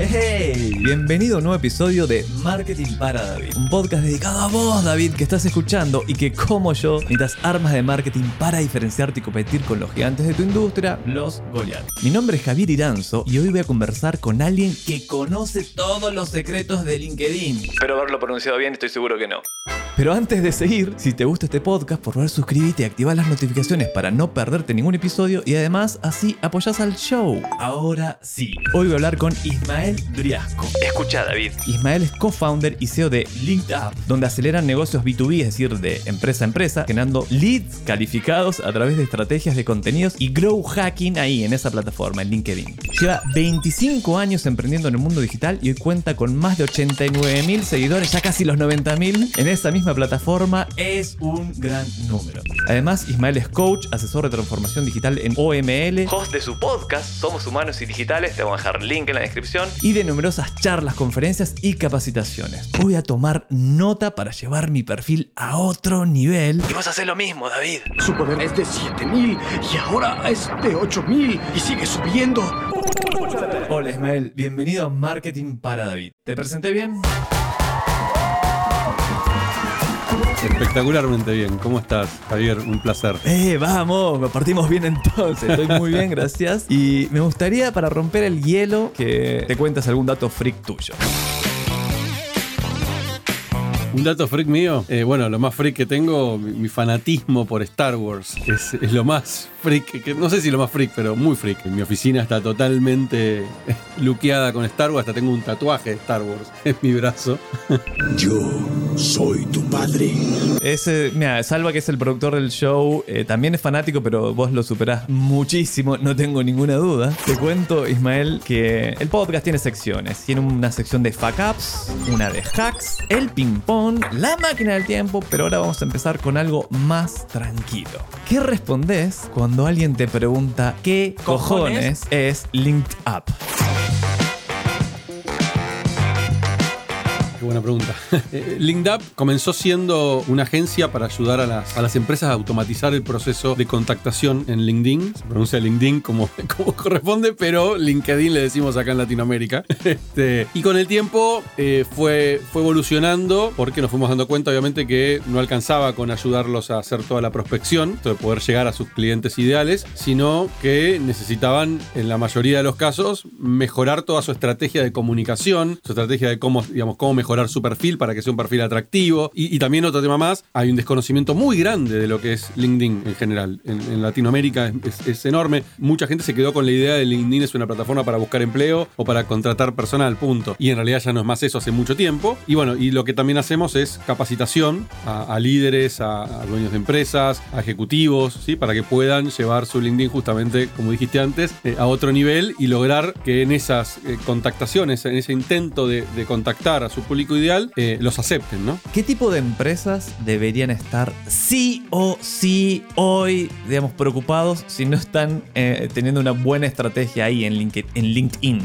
Hey, bienvenido a un nuevo episodio de Marketing para David, un podcast dedicado a vos, David, que estás escuchando y que, como yo, necesitas armas de marketing para diferenciarte y competir con los gigantes de tu industria, los Goliath. Mi nombre es Javier Iranzo y hoy voy a conversar con alguien que conoce todos los secretos de LinkedIn. Pero haberlo pronunciado bien, estoy seguro que no. Pero antes de seguir, si te gusta este podcast, por favor suscríbete y activa las notificaciones para no perderte ningún episodio y además así apoyás al show. Ahora sí, hoy voy a hablar con Ismael Driasco. Escucha David. Ismael es co-founder y CEO de LinkedUp, donde aceleran negocios B2B, es decir, de empresa a empresa, generando leads calificados a través de estrategias de contenidos y grow hacking ahí en esa plataforma, en LinkedIn. Lleva 25 años emprendiendo en el mundo digital y hoy cuenta con más de 89 mil seguidores, ya casi los 90 mil en esa misma plataforma es un gran número. Además, Ismael es coach, asesor de transformación digital en OML, host de su podcast Somos Humanos y Digitales, te voy a dejar link en la descripción, y de numerosas charlas, conferencias y capacitaciones. Voy a tomar nota para llevar mi perfil a otro nivel. Y vas a hacer lo mismo, David. Su poder es de 7000 y ahora es de 8000 y sigue subiendo. Hola Ismael, bienvenido a Marketing para David. ¿Te presenté bien? Espectacularmente bien. ¿Cómo estás, Javier? Un placer. Eh, vamos, partimos bien entonces. Estoy muy bien, gracias. Y me gustaría, para romper el hielo, que te cuentas algún dato freak tuyo. Un dato freak mío, eh, bueno, lo más freak que tengo, mi, mi fanatismo por Star Wars. Es, es lo más freak, que, no sé si lo más freak, pero muy freak. Mi oficina está totalmente luqueada con Star Wars, hasta tengo un tatuaje de Star Wars en mi brazo. Yo soy tu padre. Ese, mira, Salva, que es el productor del show, eh, también es fanático, pero vos lo superás muchísimo, no tengo ninguna duda. Te cuento, Ismael, que el podcast tiene secciones. Tiene una sección de fuck ups, una de hacks, el la máquina del tiempo, pero ahora vamos a empezar con algo más tranquilo. ¿Qué respondes cuando alguien te pregunta qué cojones, es Linked Up? Qué buena pregunta. Eh, LinkedUp comenzó siendo una agencia para ayudar a las, a las empresas a automatizar el proceso de contactación en LinkedIn. Se pronuncia LinkedIn como, como corresponde, pero LinkedIn le decimos acá en Latinoamérica. Este, y con el tiempo eh, fue, fue evolucionando porque nos fuimos dando cuenta, obviamente, que no alcanzaba con ayudarlos a hacer toda la prospección, de poder llegar a sus clientes ideales, sino que necesitaban, en la mayoría de los casos, mejorar toda su estrategia de comunicación, su estrategia de cómo, digamos, cómo mejorar su perfil para que sea un perfil atractivo. Y, y también otro tema más, hay un desconocimiento muy grande de lo que es LinkedIn en general. En, en Latinoamérica es- es enorme. Mucha gente se quedó con la idea de LinkedIn es una plataforma para buscar empleo o para contratar personal, punto. Y en realidad ya no es más eso hace mucho tiempo. Y bueno, y lo que también hacemos es capacitación a, a líderes, a, a dueños de empresas, a ejecutivos, ¿sí? para que puedan llevar su LinkedIn justamente, como dijiste antes, eh, a otro nivel y lograr que en esas eh, contactaciones, en ese intento de, de contactar a su público ideal, eh, los acepten, ¿no? ¿Qué tipo de empresas deberían estar sí o sí hoy, digamos, preocupados si no están eh, teniendo una buena estrategia ahí en LinkedIn? En LinkedIn?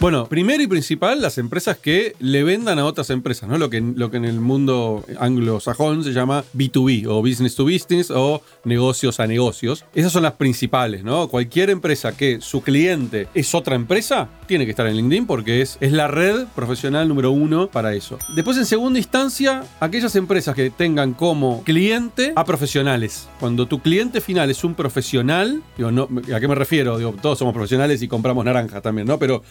Bueno, primero y principal, las empresas que le vendan a otras empresas, ¿no? Lo que, lo que en el mundo anglosajón se llama B2B o business to business o negocios a negocios. Esas son las principales, ¿no? Cualquier empresa que su cliente es otra empresa, tiene que estar en LinkedIn porque es, es la red profesional número uno para eso. Después, en segunda instancia, aquellas empresas que tengan como cliente a profesionales. Cuando tu cliente final es un profesional, digo, no, ¿a qué me refiero? Digo, todos somos profesionales y compramos naranja también, ¿no? Pero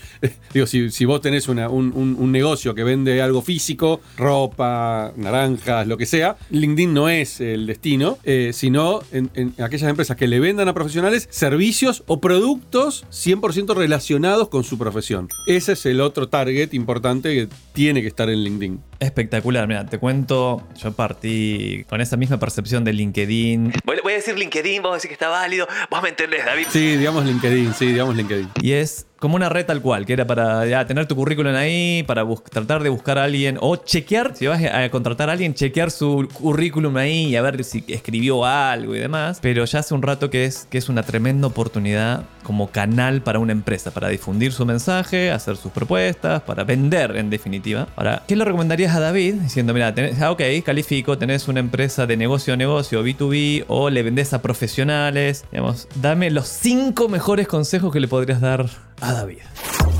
Digo, si, si vos tenés una- un, un- un negocio que vende algo físico, ropa, naranjas, lo que sea, LinkedIn no es el destino, eh, sino en, en aquellas empresas que le vendan a profesionales servicios o productos 100% relacionados con su profesión. Ese es el otro target importante que tiene que estar en LinkedIn. Espectacular, mira, te cuento, yo partí con esa misma percepción de LinkedIn. Voy, voy a decir LinkedIn, vamos a decir que está válido, vos me entendés, David. Sí, digamos LinkedIn, sí, digamos LinkedIn. Y es como una red tal cual, que era para tener tu currículum ahí, para tratar de buscar a alguien o chequear, si vas a contratar a alguien, chequear su currículum ahí y a ver si escribió algo y demás. Pero ya hace un rato que es, que es una tremenda oportunidad como canal para una empresa, para difundir su mensaje, hacer sus propuestas, para vender en definitiva. Ahora, ¿qué le recomendarías a David? Diciendo, mira, tenés, ah, ok, califico, tenés una empresa de negocio a negocio, B2B, o le vendés a profesionales. Digamos, dame los cinco mejores consejos que le podrías dar a David.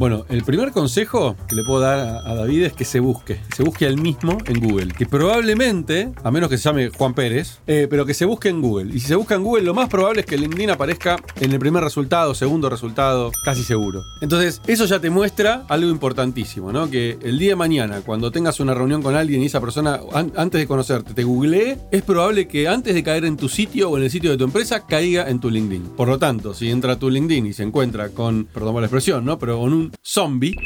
Bueno, el primer consejo que le puedo dar a, David es que se busque. Se busque al mismo en Google. Que probablemente, a menos que se llame Juan Pérez, eh, pero que se busque en Google. Y si se busca en Google, lo más probable es que LinkedIn aparezca en el primer resultado, segundo resultado, casi seguro. Entonces, eso ya te muestra algo importantísimo, ¿no? Que el día de mañana, cuando tengas una reunión con alguien y esa persona, an- antes de conocerte, te googlee, es probable que antes de caer en tu sitio o en el sitio de tu empresa, caiga en tu LinkedIn. Por lo tanto, si entra a tu LinkedIn y se encuentra con, perdón por la expresión, ¿no? Pero con un zombie.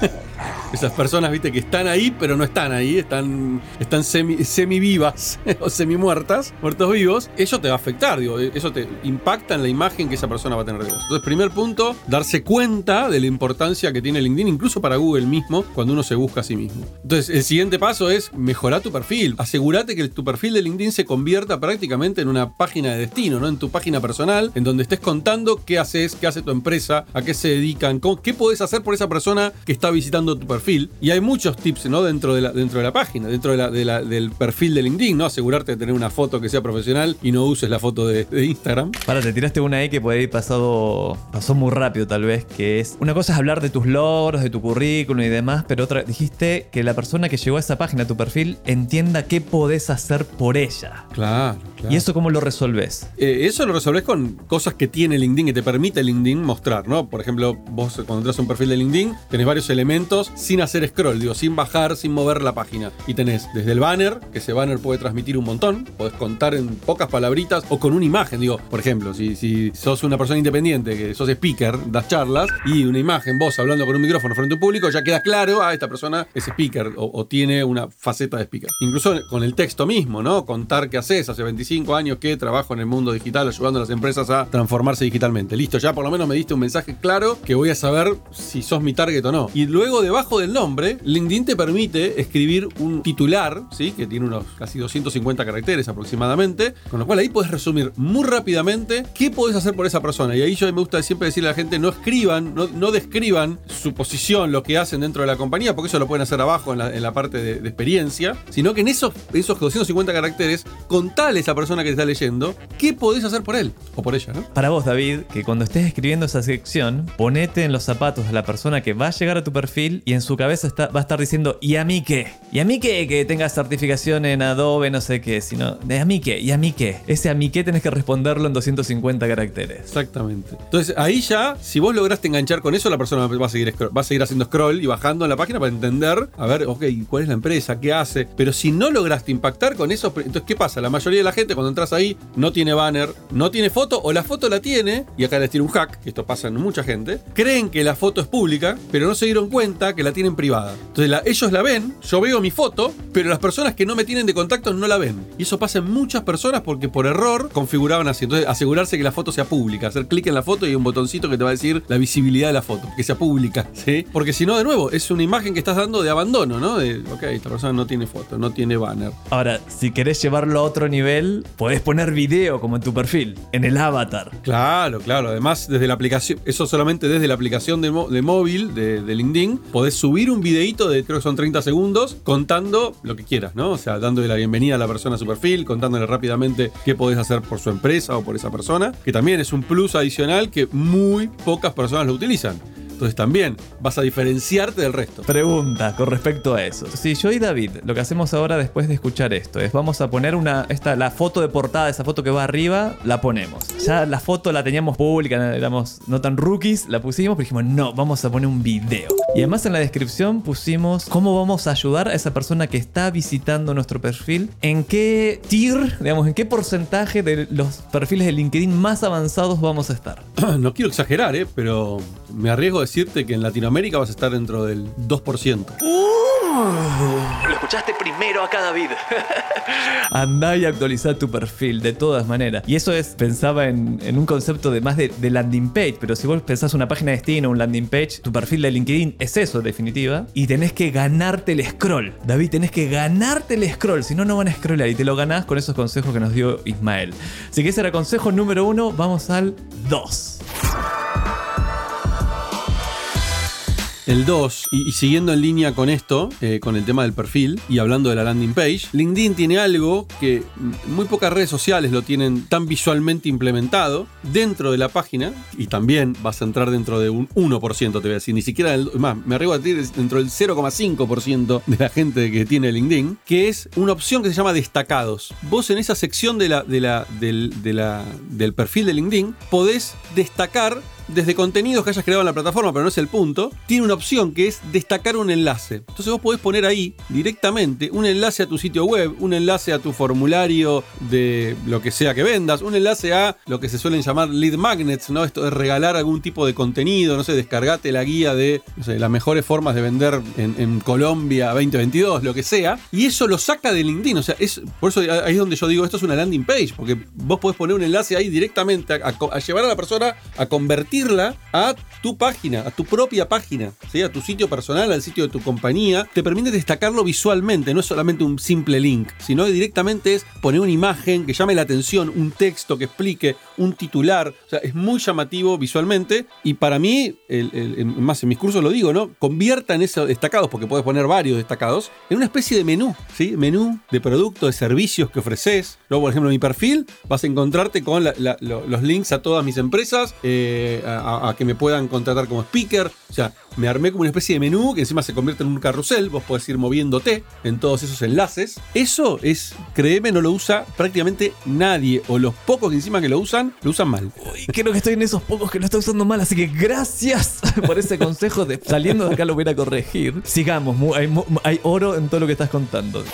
Esas personas, viste, que están ahí, pero no están ahí, están, están semi, vivas o semi muertas, muertos vivos, eso te va a afectar, eso te impacta en la imagen que esa persona va a tener de vos. Entonces, primer punto, darse cuenta de la importancia que tiene LinkedIn, incluso para Google mismo, cuando uno se busca a sí mismo. Entonces, el siguiente paso es mejorar tu perfil. Asegúrate que tu perfil de LinkedIn se convierta prácticamente en una página de destino, ¿no? En tu página personal, en donde estés contando qué haces, qué hace tu empresa, a qué se dedican, qué podés hacer por esa persona que está visitando tu perfil. Y hay muchos tips, ¿no? Dentro de la, dentro de la página, dentro de la- de la- del perfil de LinkedIn, ¿no? Asegurarte de tener una foto que sea profesional y no uses la foto de, de Instagram. Para, te tiraste una ahí que puede ir pasado, pasó muy rápido tal vez, que es, una cosa es hablar de tus logros, de tu currículum y demás, pero otra, dijiste que la persona que llegó a esa página, a tu perfil, entienda qué podés hacer por ella. Claro, claro. ¿Y eso cómo lo resolves? Eh, eso lo resolvés con cosas que tiene LinkedIn, que te permite LinkedIn mostrar, ¿no? Por ejemplo, vos cuando entras a un perfil de LinkedIn, tenés varios elementos sin hacer scroll, digo, sin bajar, sin mover la página. Y tenés desde el banner, que ese banner puede transmitir un montón, podés contar en pocas palabritas o con una imagen, digo, por ejemplo, si, si sos una persona independiente, que sos speaker, das charlas, y una imagen, vos hablando con un micrófono frente a un público, ya queda claro, ah, esta persona es speaker o, o tiene una faceta de speaker. Incluso con el texto mismo, ¿no? Contar qué haces, hace 25 años que trabajo en el mundo digital ayudando a las empresas a transformarse digitalmente. Listo, ya por lo menos me diste un mensaje claro que voy a saber si sos mi target o no. Y luego debajo del nombre, LinkedIn te permite escribir un titular, ¿sí? Que tiene unos casi 250 caracteres aproximadamente, con lo cual ahí puedes resumir muy rápidamente qué podés hacer por esa persona. Y ahí yo me gusta siempre decirle a la gente, no escriban, no, no describan su posición, lo que hacen dentro de la compañía, porque eso lo pueden hacer abajo en la, en la parte de, experiencia, sino que en esos, esos 250 caracteres, contale a esa persona que te está leyendo qué podés hacer por él o por ella, ¿no? Para vos, David, que cuando estés escribiendo esa sección, ponete en los zapatos la persona que va a llegar a tu perfil y en su cabeza está- va a estar diciendo, ¿y a mí qué? ¿Y a mí qué? Que tengas certificación en Adobe, no sé qué, sino, ¿de a mí qué? ¿Y a mí qué? Ese a mí qué tenés que responderlo en 250 caracteres. Exactamente. Entonces ahí ya, si vos lograste enganchar con eso, la persona va a seguir, va a seguir haciendo scroll y bajando en la página para entender, a ver, ok, cuál es la empresa, qué hace. Pero si no lograste impactar con eso, entonces ¿qué pasa? La mayoría de la gente cuando entras ahí no tiene banner, no tiene foto o la foto la tiene, y acá les tiro un hack, que esto pasa en mucha gente, creen que la foto es pública, pero no se dieron cuenta que la tienen privada. Entonces la- ellos la ven, yo veo mi foto, pero las personas que no me tienen de contacto no la ven. Y eso pasa en muchas personas porque por error configuraban así. Entonces asegurarse que la foto sea pública, hacer clic en la foto y hay un botoncito que te va a decir la visibilidad de la foto, que sea pública, ¿sí? Porque si no, de nuevo, es una imagen que estás dando de abandono, ¿no? De, ok, esta persona no tiene foto, no tiene banner. Ahora, si querés llevarlo a otro nivel, podés poner video como en tu perfil, en el avatar. Claro, claro. Además, desde la aplicación, eso solamente desde la aplicación de, de móvil de, de LinkedIn, podés subir un videito de creo que son 30 segundos contando lo que quieras, ¿no? O sea, dándole la bienvenida a la persona a su perfil, contándole rápidamente qué podés hacer por su empresa o por esa persona, que también es un plus adicional que muy pocas personas lo utilizan. Entonces también vas a diferenciarte del resto. Pregunta con respecto a eso. Si yo y David, lo que hacemos ahora después de escuchar esto es vamos a poner una esta la foto de portada, esa foto que va arriba, la ponemos. Ya la foto la teníamos pública, éramos no tan rookies, la pusimos, pero dijimos, "No, vamos a poner un video." Y además en la descripción pusimos cómo vamos a ayudar a esa persona que está visitando nuestro perfil, en qué tier, digamos, en qué porcentaje de los perfiles de LinkedIn más avanzados vamos a estar. no quiero exagerar, ¿eh? pero me arriesgo a decirte que en Latinoamérica vas a estar dentro del 2%. Lo escuchaste primero acá, David. Andá y actualizá tu perfil, de todas maneras. Y eso es, pensaba en, en un concepto de más de, de landing page, pero si vos pensás una página de destino, un landing page, tu perfil de LinkedIn es eso, en definitiva. Y tenés que ganarte el scroll. David, tenés que ganarte el scroll, si no, no van a scrollar. Y te lo ganás con esos consejos que nos dio Ismael. Así que ese era consejo número uno, vamos al 2. El 2, y, siguiendo en línea con esto, eh, con el tema del perfil y hablando de la landing page, LinkedIn tiene algo que muy pocas redes sociales lo tienen tan visualmente implementado dentro de la página, y también vas a entrar dentro de un 1%, te voy a decir, ni siquiera, el- más, me arriesgo a decir, dentro del 0,5% de la gente que tiene LinkedIn, que es una opción que se llama destacados. Vos en esa sección del, del perfil de LinkedIn podés destacar desde contenidos que hayas creado en la plataforma, pero no es el punto, tiene una opción que es destacar un enlace. Entonces vos podés poner ahí directamente un enlace a tu sitio web, un enlace a tu formulario de lo que sea que vendas, un enlace a lo que se suelen llamar lead magnets, ¿no? Esto de regalar algún tipo de contenido, no sé, descargate la guía de las mejores formas de vender en, Colombia 2022, lo que sea, y eso lo saca de LinkedIn. O sea, es por eso ahí es donde yo digo, esto es una landing page, porque vos podés poner un enlace ahí directamente a, llevar a la persona a a tu página, a tu propia página, ¿sí? a tu sitio personal, al sitio de tu compañía. Te permite destacarlo visualmente, no es solamente un simple link, sino que directamente es poner una imagen que llame la atención, un texto que explique, un titular. O sea, es muy llamativo visualmente y para mí, más en mis cursos lo digo, ¿no? Conviertan esos destacados, porque puedes poner varios destacados, en una especie de menú, ¿sí? Menú de productos, de servicios que ofreces. Luego, por ejemplo, en mi perfil vas a encontrarte con los links a todas mis empresas, eh, a, que me puedan contratar como speaker. O sea, me armé como una especie de menú que encima se convierte en un carrusel. Vos podés ir moviéndote en todos esos enlaces. Eso es, créeme, no lo usa prácticamente nadie. O los pocos encima que lo usan, lo usan mal. Uy, creo que estoy en esos pocos que lo está usando mal, así que gracias por ese consejo de saliendo de acá lo voy a corregir. Sigamos, hay oro en todo lo que estás contando.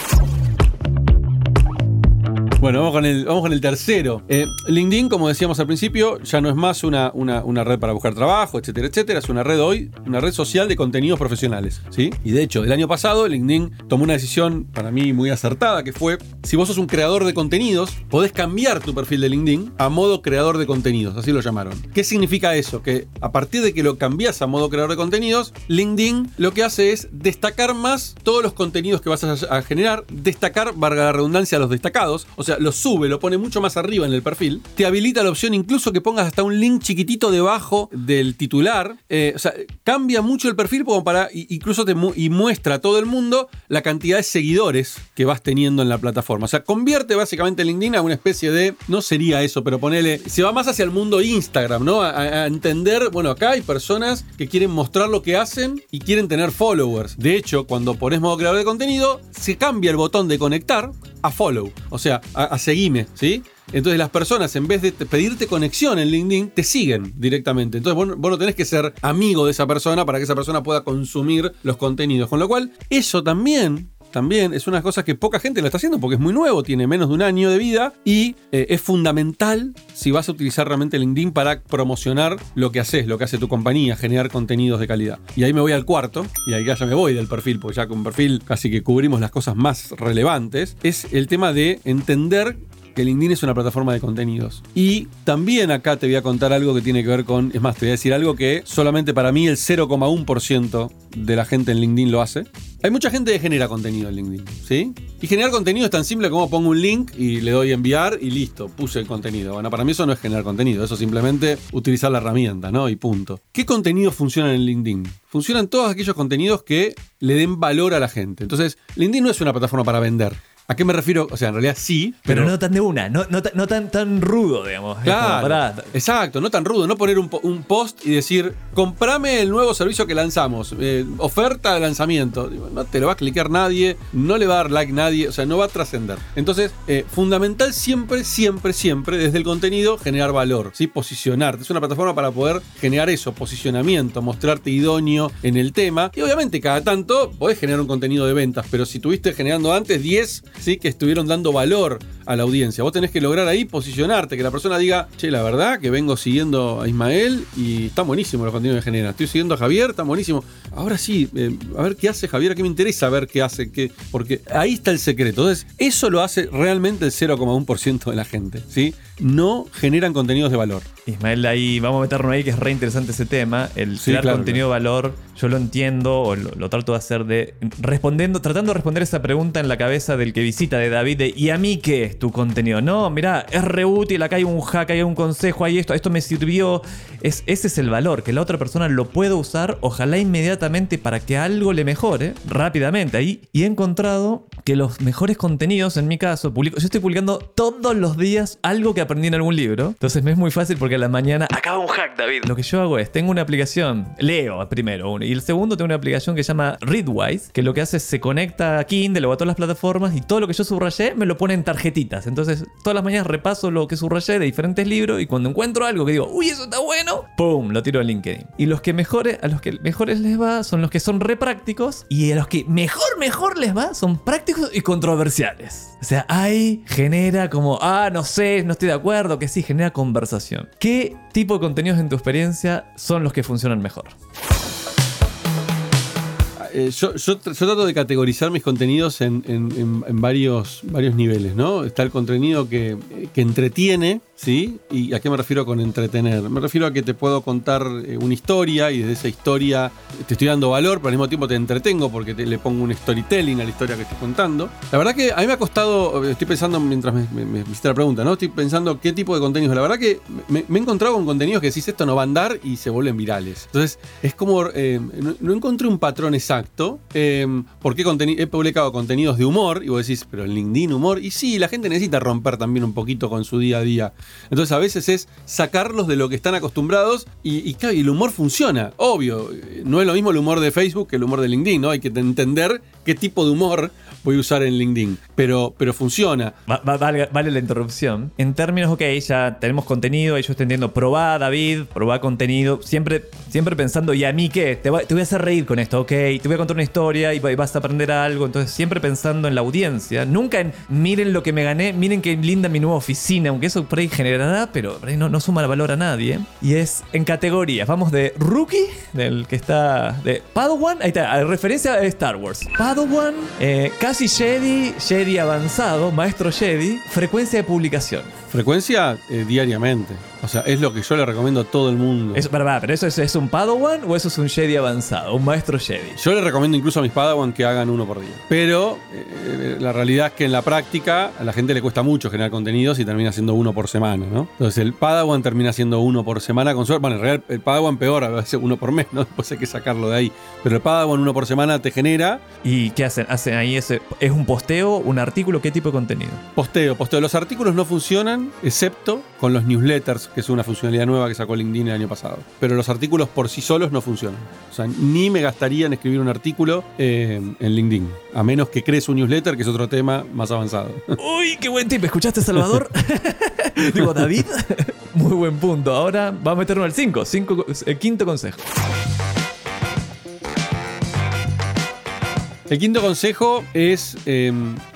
Bueno, vamos con el, vamos con el tercero. Eh, LinkedIn, como decíamos al principio, ya no es más una, una, una red para buscar trabajo, etcétera, etcétera. Es una red hoy, una red social de contenidos profesionales. ¿sí? Y de hecho, el año pasado LinkedIn tomó una decisión para mí muy acertada, que fue, si vos sos un creador de contenidos, podés cambiar tu perfil de LinkedIn a modo creador de contenidos, así lo llamaron. ¿Qué significa eso? Que a partir de que lo cambias a modo creador de contenidos, LinkedIn lo que hace es destacar más todos los contenidos que vas a, generar, destacar, valga la redundancia, los destacados, o sea, lo sube, lo pone mucho más arriba en el perfil, te habilita la opción incluso que pongas hasta un link chiquitito debajo del titular, eh, o sea, cambia mucho el perfil como para, incluso te mu- y muestra a todo el mundo la cantidad de seguidores que vas teniendo en la plataforma, o sea, convierte básicamente LinkedIn a una especie de, no sería eso, pero ponele, se va más hacia el mundo Instagram, ¿no? A- a entender, bueno, acá hay personas que quieren mostrar lo que hacen y quieren tener followers. De hecho, cuando pones modo creador de contenido, se cambia el botón de conectar a follow, o sea, a, a seguime, ¿sí? Entonces las personas, en vez de te- pedirte conexión en LinkedIn, te siguen directamente. Entonces vos, vos no tenés que ser amigo de esa persona para que esa persona pueda consumir los contenidos. Con lo cual, eso también también es una cosa que poca gente lo está haciendo porque es muy nuevo, tiene menos de un año de vida y eh, es fundamental si vas a utilizar realmente LinkedIn para promocionar lo que haces, lo que hace tu compañía, generar contenidos de calidad. Y ahí me voy al cuarto, y ahí ya me voy del perfil, porque ya con perfil casi que cubrimos las cosas más relevantes, es el tema de entender que LinkedIn es una plataforma de contenidos. Y también acá te voy a contar algo que tiene que ver con, es más, te voy a decir algo que solamente para mí el 0,1% de la gente en LinkedIn lo hace. Hay mucha gente que genera contenido en LinkedIn, ¿sí? Y generar contenido es tan simple como pongo un link y le doy enviar y listo, puse el contenido. Bueno, para mí eso no es generar contenido, eso es simplemente utilizar la herramienta, ¿no? Y punto. ¿Qué contenidos funcionan en LinkedIn? Funcionan todos aquellos contenidos que le den valor a la gente. Entonces, LinkedIn no es una plataforma para vender. ¿A qué me refiero? O sea, en realidad sí, Pero, no tan de una, no, no, tan- no tan, tan rudo, digamos. Claro, exacto, no tan rudo, no poner un, po- un post y decir, comprame el nuevo servicio que lanzamos, eh, oferta de lanzamiento. No te lo va a clicar nadie, no le va a dar like nadie, o sea, no va a trascender. Entonces, eh, fundamental siempre, siempre, siempre, desde el contenido, generar valor, ¿sí? posicionarte. Es una plataforma para poder generar eso, posicionamiento, mostrarte idóneo en el tema. Y obviamente, cada tanto podés generar un contenido de ventas, pero si tuviste generando antes 10, ¿sí? que estuvieron dando valor a la audiencia, vos tenés que lograr ahí posicionarte, que la persona diga, che, la verdad que vengo siguiendo a Ismael y está buenísimo los contenidos que genera. Estoy siguiendo a Javier, está buenísimo. ahora sí, eh, a ver qué hace Javier, qué me interesa ver qué hace, qué, porque ahí está el secreto. Entonces, eso lo hace realmente el 0,1% de la gente, ¿sí? No generan contenidos de valor. Ismael, ahí vamos a meternos ahí que es re interesante ese tema. El Sí, crear claro, contenido de valor, yo lo entiendo o lo, lo trato de hacer de respondiendo, tratando de responder esa pregunta en la cabeza del que visita de David de ¿y a mí qué tu contenido? No, mira, es re útil, acá hay un hack, hay un consejo, hay esto, esto me sirvió. Es, ese es el valor, que la otra persona lo pueda usar, ojalá inmediatamente para que algo le mejore rápidamente. Ahí, y he encontrado que los mejores contenidos, en mi caso, publico, yo estoy publicando todos los días algo que aprendí en algún libro. Entonces me es muy fácil porque a la mañana acaba un hack, David. Lo que yo hago es, tengo una aplicación, leo primero uno, y el segundo tengo una aplicación que se llama Readwise, que lo que hace es se conecta a Kindle o a todas las plataformas y todo lo que yo subrayé me lo pone en tarjetitas. Entonces todas las mañanas repaso lo que subrayé de diferentes libros y cuando encuentro algo que digo, uy, eso está bueno, ¡pum! Lo tiro a LinkedIn. Y los que mejores, a los que mejores les va son los que son re prácticos y a los que mejor, mejor les va son prácticos y controversiales. O sea, ahí genera como, ah, no sé, no estoy de acuerdo, que sí, genera conversación. ¿Qué tipo de contenidos en tu experiencia son los que funcionan mejor? Eh, yo, yo tr- yo trato de categorizar mis contenidos en, varios, niveles, ¿no? Está el contenido que entretiene, ¿sí? ¿Y a qué me refiero con entretener? Me refiero a que te puedo contar eh, una historia y desde esa historia te estoy dando valor, pero al mismo tiempo te entretengo porque le pongo un storytelling a la historia que estoy contando. La verdad que a mí me ha costado, estoy pensando mientras me, me, hiciste la pregunta, ¿no? Estoy pensando qué tipo de contenidos. La verdad que me, he encontrado con contenidos que decís esto no va a andar y se vuelven virales. Entonces, es como, eh, no, encontré un patrón exacto. Eh, porque he publicado contenidos de humor y vos decís, pero en LinkedIn humor. Y sí, la gente necesita romper también un poquito con su día a día. Entonces, a veces es sacarlos de lo que están acostumbrados y, el humor funciona. Obvio, no es lo mismo el humor de Facebook que el humor de LinkedIn, ¿no? Hay que entender qué tipo de humor voy a usar en LinkedIn. Pero, pero funciona. Va- va- vale, la interrupción. En términos, ok, ya tenemos contenido, y yo estoy entendiendo, probá, David, probá contenido. Siempre, siempre pensando, ¿y a mí qué? Te, te voy a hacer reír con esto, ok. Te voy a contar una historia y vas a aprender algo. Entonces, siempre pensando en la audiencia. Nunca en, miren lo que me gané, miren qué linda mi nueva oficina. Aunque eso por ahí generará, pero por ahí no, no suma valor a nadie. Y es en categorías. Vamos de rookie, del que está de Padawan. Ahí está, referencia a Star Wars. Padawan, eh, casi Jedi, Jedi avanzado, maestro Jedi, frecuencia de publicación. Frecuencia eh, diariamente. O sea, es lo que yo le recomiendo a todo el mundo. Eso, para, para, ¿Pero eso es, es un Padawan o eso es un Jedi avanzado? Un maestro Jedi. Yo le recomiendo incluso a mis Padawan que hagan uno por día. Pero eh, la realidad es que en la práctica a la gente le cuesta mucho generar contenidos y termina siendo uno por semana, ¿no? Entonces el Padawan termina siendo uno por semana con suerte. Bueno, en realidad el Padawan peor, a veces uno por mes, ¿no? Después hay que sacarlo de ahí. Pero el Padawan uno por semana te genera ¿Y qué hacen? ¿Hacen ahí ese? ¿Es un posteo, un artículo? ¿Qué tipo de contenido? posteo. Posteo. Los artículos no funcionan excepto con los newsletters, que es una funcionalidad nueva que sacó LinkedIn el año pasado. Pero los artículos por sí solos no funcionan. O sea, ni me gastaría en escribir un artículo eh, en LinkedIn. A menos que crees un newsletter, que es otro tema más avanzado. Uy, qué buen tip. ¿Escuchaste, Salvador? Digo, David. Muy buen punto. Ahora vamos a meternos al 5. Cinco, el quinto consejo. El quinto consejo es, eh,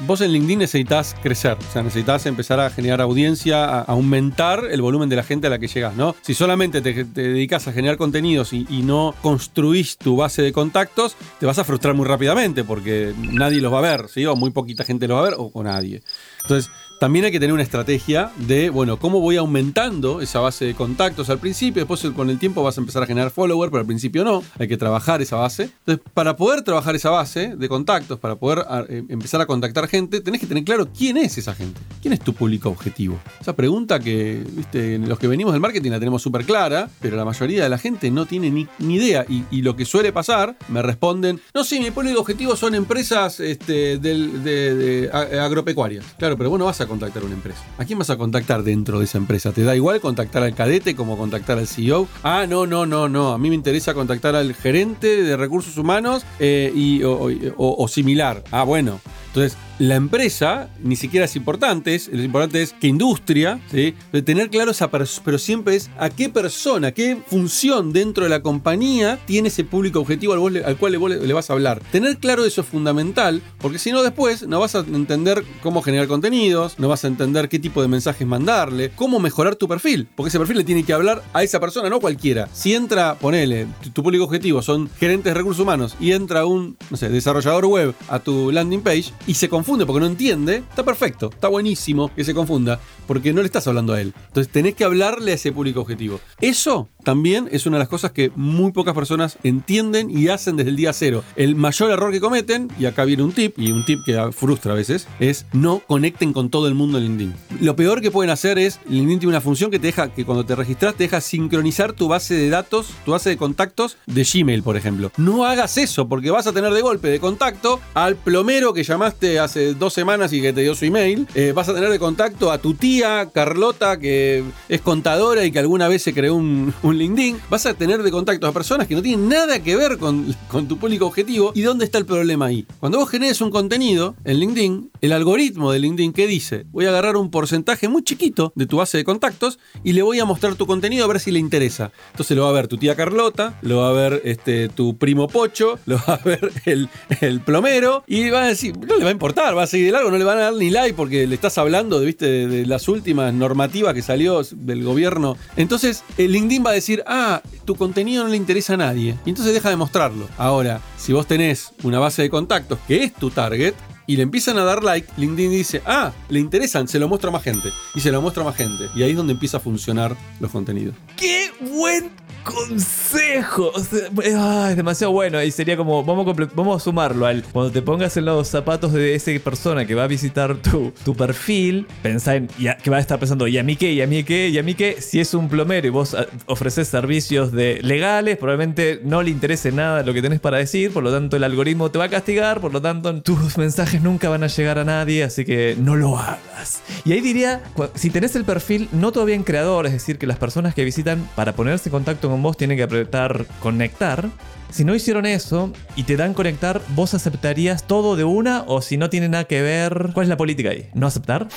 vos en LinkedIn necesitas crecer, o sea, necesitas empezar a generar audiencia, a aumentar el volumen de la gente a la que llegas, ¿no? Si solamente te, te dedicas a generar contenidos y, y no construís tu base de contactos, te vas a frustrar muy rápidamente porque nadie los va a ver, ¿sí? O muy poquita gente los va a ver o, o nadie. Entonces, también hay que tener una estrategia de, bueno, cómo voy aumentando esa base de contactos al principio, después con el tiempo vas a empezar a generar followers, pero al principio no, hay que trabajar esa base. Entonces, para poder trabajar esa base de contactos, para poder a, eh, empezar a contactar gente, tenés que tener claro quién es esa gente, quién es tu público objetivo. Esa pregunta que, viste, los que venimos del marketing la tenemos súper clara, pero la mayoría de la gente no tiene ni, ni idea. Y, lo que suele pasar, me responden, no sé, mi público objetivo son empresas este, del, de, de, de agropecuarias. Claro, pero bueno, vas a contactar una empresa. ¿A quién vas a contactar dentro de esa empresa? ¿Te da igual contactar al cadete como contactar al CEO? Ah, no, no, no, no. A mí me interesa contactar al gerente de recursos humanos eh, y, o, similar. Ah, bueno. Entonces, la empresa ni siquiera es importante, es, lo importante es qué industria, ¿sí? Tener claro esa persona, pero siempre es a qué persona, qué función dentro de la compañía tiene ese público objetivo al, cual le, vas a hablar. Tener claro eso es fundamental, porque si no después no vas a entender cómo generar contenidos, no vas a entender qué tipo de mensajes mandarle, cómo mejorar tu perfil, porque ese perfil le tiene que hablar a esa persona, no cualquiera. Si entra, ponele, tu, tu público objetivo son gerentes de recursos humanos y entra un, no sé, desarrollador web a tu landing page y se confunde porque no entiende, está perfecto, está buenísimo que se confunda, porque no le estás hablando a él. Entonces tenés que hablarle a ese público objetivo. Eso también es una de las cosas que muy pocas personas entienden y hacen desde el día cero. El mayor error que cometen, y acá viene un tip, y un tip que frustra a veces, es no conecten con todo el mundo en LinkedIn. Lo peor que pueden hacer es, LinkedIn tiene una función que te deja, que cuando te registras te deja sincronizar tu base de datos, tu base de contactos de Gmail, por ejemplo. No hagas eso, porque vas a tener de golpe de contacto al plomero que llamaste hace dos semanas y que te dio su email. Eh, vas a tener de contacto a tu tía, Carlota, que es contadora y que alguna vez se creó un, un LinkedIn. Vas a tener de contacto a personas que no tienen nada que ver con, tu público objetivo. ¿Y dónde está el problema ahí? Cuando vos generes un contenido en LinkedIn, el algoritmo de LinkedIn que dice, voy a agarrar un porcentaje muy chiquito de tu base de contactos y le voy a mostrar tu contenido a ver si le interesa. Entonces lo va a ver tu tía Carlota, lo va a ver este, tu primo Pocho, lo va a ver el, plomero y va a decir, no le va a importar, va a seguir de largo, no le van a dar ni like porque le estás hablando de, ¿viste? las últimas normativas que salió del gobierno. Entonces el LinkedIn va a decir, ah, tu contenido no le interesa a nadie. Y entonces deja de mostrarlo. Ahora, si vos tenés una base de contactos que es tu target, y le empiezan a dar like, LinkedIn dice, ah, le interesan, se lo muestra a más gente. Y se lo muestra a más gente. Y ahí es donde empieza a funcionar los contenidos. ¡Qué buen consejo! O sea, ah, es demasiado bueno. Y sería como, vamos a, vamos a sumarlo al. Cuando te pongas en los zapatos de esa persona que va a visitar tu, tu perfil, pensá en. que va a estar pensando, ¿y a mí qué? ¿Y a mí qué? ¿Y a mí qué? Si es un plomero y vos ah, ofreces servicios de legales, probablemente no le interese nada lo que tenés para decir. Por lo tanto, el algoritmo te va a castigar. Por lo tanto, tus mensajes nunca van a llegar a nadie. Así que no lo hagas. Y ahí diría, si tenés el perfil no todavía en creador, es decir, que las personas que visitan para ponerse en contacto con vos tienen que apretar conectar. Si no hicieron eso y te dan conectar, ¿vos aceptarías todo de una o si no tiene nada que ver? ¿Cuál es la política ahí? ¿No aceptar?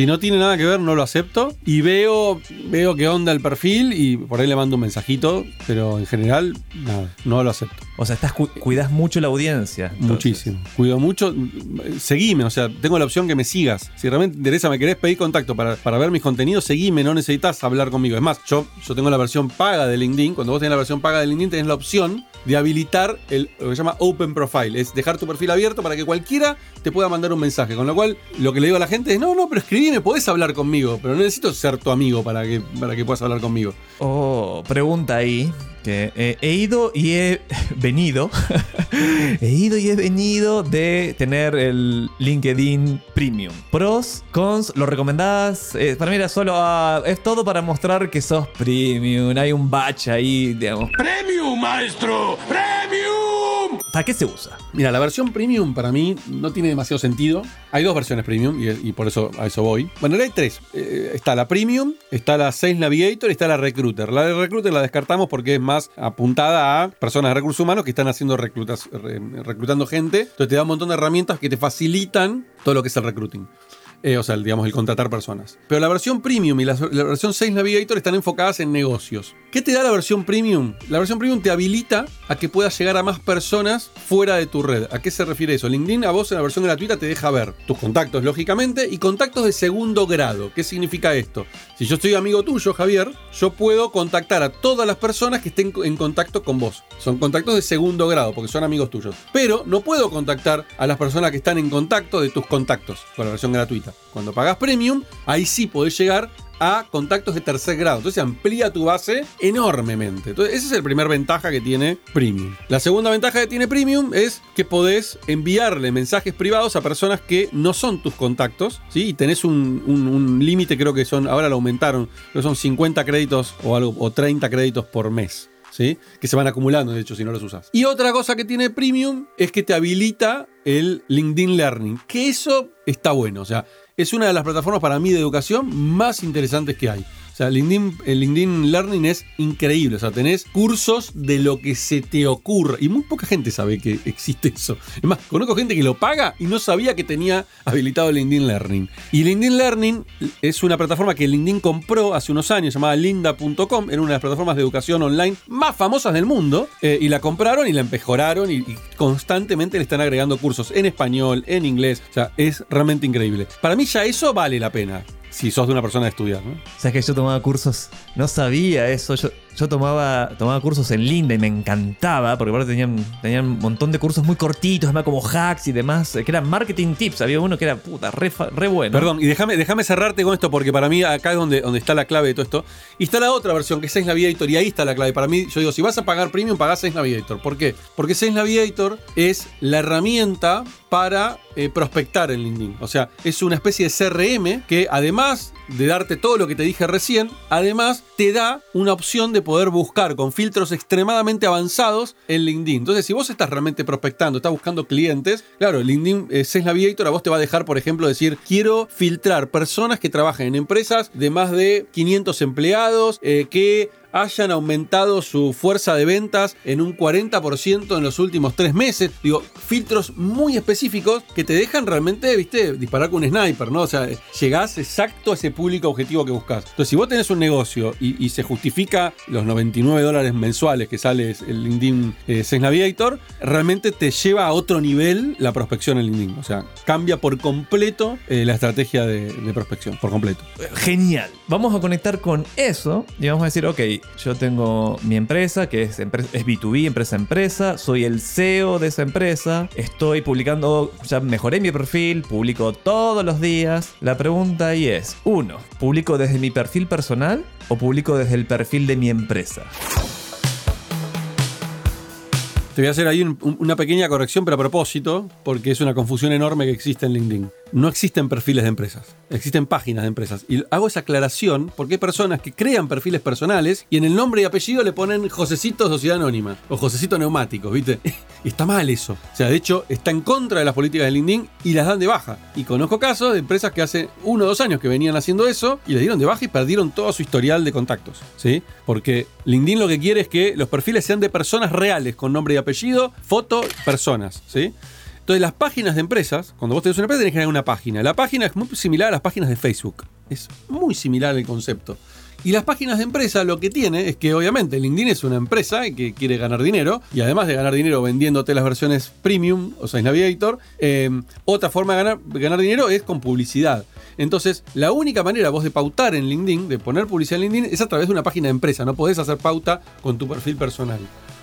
Si no tiene nada que ver, no lo acepto. Y veo, veo qué onda el perfil y por ahí le mando un mensajito. Pero en general, nada, no lo acepto. O sea, estás cu- cuidas mucho la audiencia. entonces. Muchísimo. Cuido mucho. Seguime, o sea, tengo la opción que me sigas. Si realmente te interesa, me querés pedir contacto para, para ver mis contenidos, seguime, no necesitas hablar conmigo. Es más, yo, yo tengo la versión paga de LinkedIn. Cuando vos tenés la versión paga de LinkedIn, tenés la opción de habilitar el, lo que se llama Open Profile. Es dejar tu perfil abierto para que cualquiera te pueda mandar un mensaje. Con lo cual, lo que le digo a la gente es, no, no, pero escribime, podés hablar conmigo, pero no necesito ser tu amigo para que, para que puedas hablar conmigo. Oh, pregunta ahí. Que eh, he ido y he venido. he ido y he venido de tener el LinkedIn Premium. Pros, cons, lo recomendás. Eh, para mí era solo. ah, es todo para mostrar que sos premium. Hay un batch ahí, digamos. ¡Premium, maestro! ¡Premium! ¿Para qué se usa? Mira, la versión premium para mí no tiene demasiado sentido. Hay dos versiones premium y, y por eso a eso voy. Bueno, hay tres. Eh, está la premium, está la Sales Navigator y está la Recruiter. La de Recruiter la descartamos porque es más apuntada a personas de recursos humanos que están haciendo reclutando gente. Entonces te da un montón de herramientas que te facilitan todo lo que es el recruiting. Eh, o sea, digamos, el contratar personas. Pero la versión premium y la, la versión Sales Navigator están enfocadas en negocios. ¿Qué te da la versión premium? La versión premium te habilita a que puedas llegar a más personas fuera de tu red. ¿A qué se refiere eso? LinkedIn a vos en la versión gratuita te deja ver tus contactos, lógicamente, y contactos de segundo grado. ¿Qué significa esto? Si yo soy amigo tuyo, Javier, yo puedo contactar a todas las personas que estén en contacto con vos. Son contactos de segundo grado, porque son amigos tuyos. Pero no puedo contactar a las personas que están en contacto de tus contactos con la versión gratuita. Cuando pagas premium, ahí sí podés llegar a contactos de tercer grado. Entonces amplía tu base enormemente. Entonces, esa es la primera ventaja que tiene Premium. La segunda ventaja que tiene Premium es que podés enviarle mensajes privados a personas que no son tus contactos. ¿sí? Y tenés un, límite, creo que son, ahora lo aumentaron, que son 50 créditos o, algo, o 30 créditos por mes. Que se van acumulando, de hecho, si no los usas. Y otra cosa que tiene Premium es que te habilita el LinkedIn Learning. Que eso está bueno. O sea, es una de las plataformas para mí de educación más interesantes que hay. Sea, LinkedIn, el LinkedIn Learning es increíble. O sea, tenés cursos de lo que se te ocurra. Y muy poca gente sabe que existe eso. Es más, conozco gente que lo paga y no sabía que tenía habilitado LinkedIn Learning. Y LinkedIn Learning es una plataforma que LinkedIn compró hace unos años, llamada linda.com. Era una de las plataformas de educación online más famosas del mundo. eh, y la compraron y la empejoraron y, y constantemente le están agregando cursos en español, en inglés. O sea, es realmente increíble. Para mí ya eso vale la pena. Si sos de una persona de estudiar, ¿no? Sabes que yo tomaba cursos, no sabía eso. Yo, yo tomaba, tomaba cursos en Linda y me encantaba, porque aparte tenían, tenían un montón de cursos muy cortitos, además como hacks y demás, eh, que eran marketing tips. Había uno que era puta, re, bueno. Perdón, y déjame, cerrarte con esto porque para mí acá es donde, donde está la clave de todo esto. Y está la otra versión, que es Sales Navigator, y ahí está la clave. Para mí, yo digo, si vas a pagar premium, pagás Sales Navigator. ¿Por qué? Porque Sales Navigator es la herramienta para eh, prospectar en LinkedIn. O sea, es una especie de CRM que además de darte todo lo que te dije recién, además te da una opción de poder buscar con filtros extremadamente avanzados en LinkedIn. Entonces, si vos estás realmente prospectando, estás buscando clientes, claro, LinkedIn Sales Navigator a vos te va a dejar, por ejemplo, decir, quiero filtrar personas que trabajen en empresas de más de 500 empleados, eh, que hayan aumentado su fuerza de ventas en un 40% en los últimos tres meses. Digo, filtros muy específicos que te dejan realmente, viste, disparar con un sniper, ¿no? O sea, llegás exacto a ese público objetivo que buscas. Entonces, si vos tenés un negocio y, se justifica los 99 dólares mensuales que sale el LinkedIn eh, Sales realmente te lleva a otro nivel la prospección en LinkedIn. O sea, cambia por completo eh, la estrategia de, de prospección, por completo. Genial. Vamos a conectar con eso y vamos a decir, ok, yo tengo mi empresa, que es, es B2B, empresa a empresa, soy el CEO de esa empresa, estoy publicando, ya mejoré mi perfil, publico todos los días. La pregunta ahí es, uno, ¿publico desde mi perfil personal o publico desde el perfil de mi empresa? Te voy a hacer ahí un- un- una pequeña corrección, pero a propósito, porque es una confusión enorme que existe en LinkedIn. No existen perfiles de empresas, existen páginas de empresas. Y hago esa aclaración porque hay personas que crean perfiles personales y en el nombre y apellido le ponen Josecito Sociedad Anónima o Josecito Neumáticos, ¿viste? Está mal eso. O sea, de hecho, está en contra de las políticas de LinkedIn y las dan de baja. Y conozco casos de empresas que hace uno o dos años que venían haciendo eso y les dieron de baja y perdieron todo su historial de contactos, ¿sí? Porque LinkedIn lo que quiere es que los perfiles sean de personas reales con nombre y apellido, foto, personas, ¿sí? Entonces, las páginas de empresas, cuando vos tenés una empresa, tenés que generar una página. La página es muy similar a las páginas de Facebook. Es muy similar el concepto. Y las páginas de empresa lo que tiene es que obviamente LinkedIn es una empresa que quiere ganar dinero y además de ganar dinero vendiéndote las versiones premium o Sales Navigator, eh, otra forma de ganar, ganar dinero es con publicidad. Entonces, la única manera vos de pautar en LinkedIn, de poner publicidad en LinkedIn, es a través de una página de empresa. No podés hacer pauta con tu perfil personal.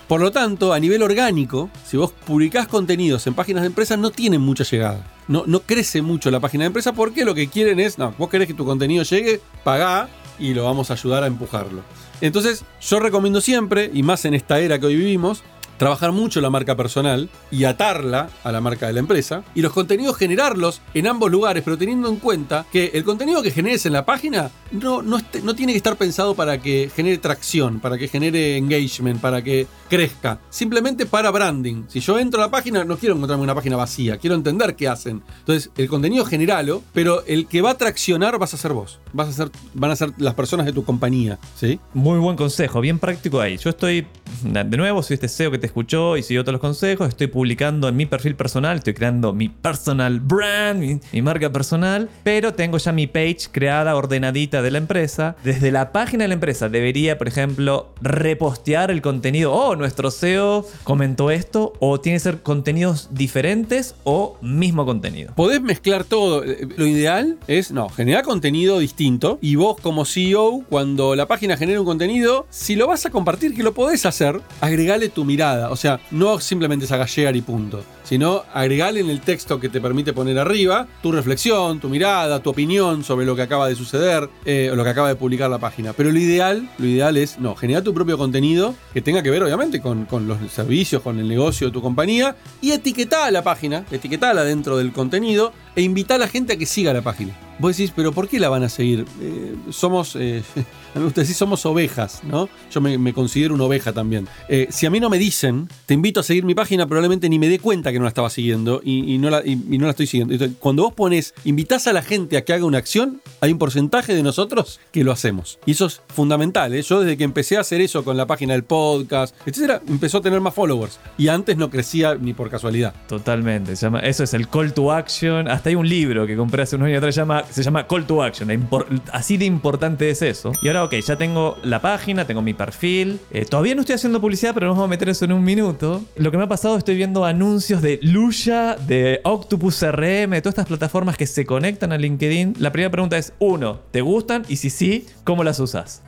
Por lo tanto, a nivel orgánico, si vos publicás contenidos en páginas de empresas, no tienen mucha llegada. No, crece mucho la página de empresa porque lo que quieren es, no, vos querés que tu contenido llegue, pagá y lo vamos a ayudar a empujarlo. Entonces, yo recomiendo siempre, y más en esta era que hoy vivimos, trabajar mucho la marca personal y atarla a la marca de la empresa y los contenidos generarlos en ambos lugares, pero teniendo en cuenta que el contenido que generes en la página no, no, tiene que estar pensado para que genere tracción, para que genere engagement, para que crezca, simplemente para branding. Si yo entro a la página, no quiero encontrarme una página vacía, quiero entender qué hacen. Entonces, el contenido generalo, pero el que va a traccionar vas a ser vos, vas a ser, van a ser las personas de tu compañía, ¿sí? Muy buen consejo, bien práctico ahí. Yo estoy, de nuevo, soy este SEO que te escuchó y siguió todos los consejos. Estoy publicando en mi perfil personal, estoy creando mi personal brand, mi, marca personal, pero tengo ya mi page creada, ordenadita de la empresa. Desde la página de la empresa debería, por ejemplo, repostear el contenido. Oh, nuestro SEO comentó esto, o tiene que ser contenidos diferentes o mismo contenido. Podés mezclar todo. Eh, Lo ideal es, no, generar contenido distinto. Y vos como CEO, cuando la página genera un contenido, si lo vas a compartir, que lo podés hacer, agregale tu mirada. O sea, no simplemente haga share y punto. Sino agregale en el texto que te permite poner arriba tu reflexión, tu mirada, tu opinión sobre lo que acaba de suceder eh, o lo que acaba de publicar la página. Pero lo ideal, lo ideal es, no, generar tu propio contenido que tenga que ver, obviamente, con, con los servicios, con el negocio de tu compañía y etiquetá a la página, etiquetala dentro del contenido e invita a la gente a que siga la página. Vos decís, pero ¿por qué la van a seguir? Eh, somos, eh, a mí me decir, somos ovejas, ¿no? Yo me, me considero una oveja también. Si a mí no me dicen, te invito a seguir mi página, probablemente ni me dé cuenta que no la estaba siguiendo y, no, la, y, no la estoy siguiendo. Cuando vos pones, invitás a la gente a que haga una acción, hay un porcentaje de nosotros que lo hacemos. Y eso es fundamental. ¿eh? Yo desde que empecé a hacer eso con la página del podcast, etcétera, empezó a tener más followers. Y antes no crecía ni por casualidad. Totalmente. Se llama, eso es el call to action. Hasta hay un libro que compré hace unos años atrás, llama, se llama Call to Action. Así de importante es eso. Y ahora, ok, ya tengo la página, tengo mi perfil. Eh, todavía no estoy haciendo publicidad, pero nos vamos a meter eso en un minuto. Lo que me ha pasado, estoy viendo anuncios de Luya, de Octopus CRM, de todas estas plataformas que se conectan a LinkedIn. La primera pregunta es, uno, ¿te gustan? Y si sí, ¿cómo las usas?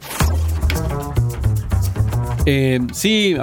Eh, sí,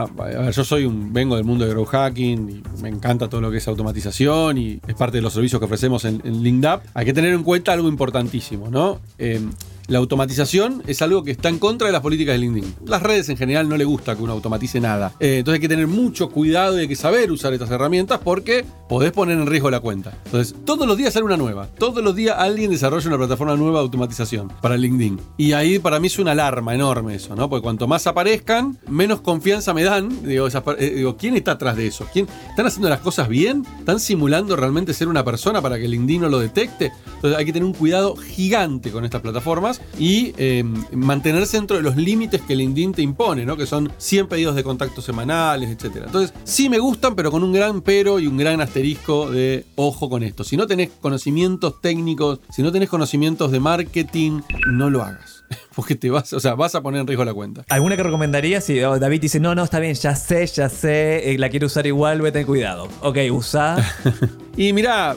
yo soy un, vengo del mundo de grow hacking y me encanta todo lo que es automatización y es parte de los servicios que ofrecemos en, en LinkedIn. Hay que tener en cuenta algo importantísimo, ¿no? Eh, la automatización es algo que está en contra de las políticas de LinkedIn. Las redes en general no le gusta que uno automatice nada. Eh, entonces hay que tener mucho cuidado y hay que saber usar estas herramientas porque podés poner en riesgo la cuenta. Entonces, todos los días sale una nueva. Todos los días alguien desarrolla una plataforma nueva de automatización para LinkedIn. Y ahí para mí es una alarma enorme eso, ¿no? Porque cuanto más aparezcan, menos confianza me dan. Digo, eh, digo, ¿quién está atrás de eso? ¿Quién, ¿Están haciendo las cosas bien? ¿Están simulando realmente ser una persona para que LinkedIn no lo detecte? Entonces hay que tener un cuidado gigante con estas plataformas y eh, mantenerse dentro de los límites que LinkedIn te impone, ¿no? Que son 100 pedidos de contacto semanales, etc. Entonces, sí me gustan, pero con un gran pero y un gran asterisco de ojo con esto. Si no tenés conocimientos técnicos, si no tenés conocimientos de marketing, no lo hagas. Porque te vas, o sea, vas a poner en riesgo la cuenta. ¿Alguna que recomendarías? Si oh, David dice, no, no, está bien, ya sé, ya sé, eh, la quiero usar igual, voy a tener cuidado. Ok, usa. Y mira,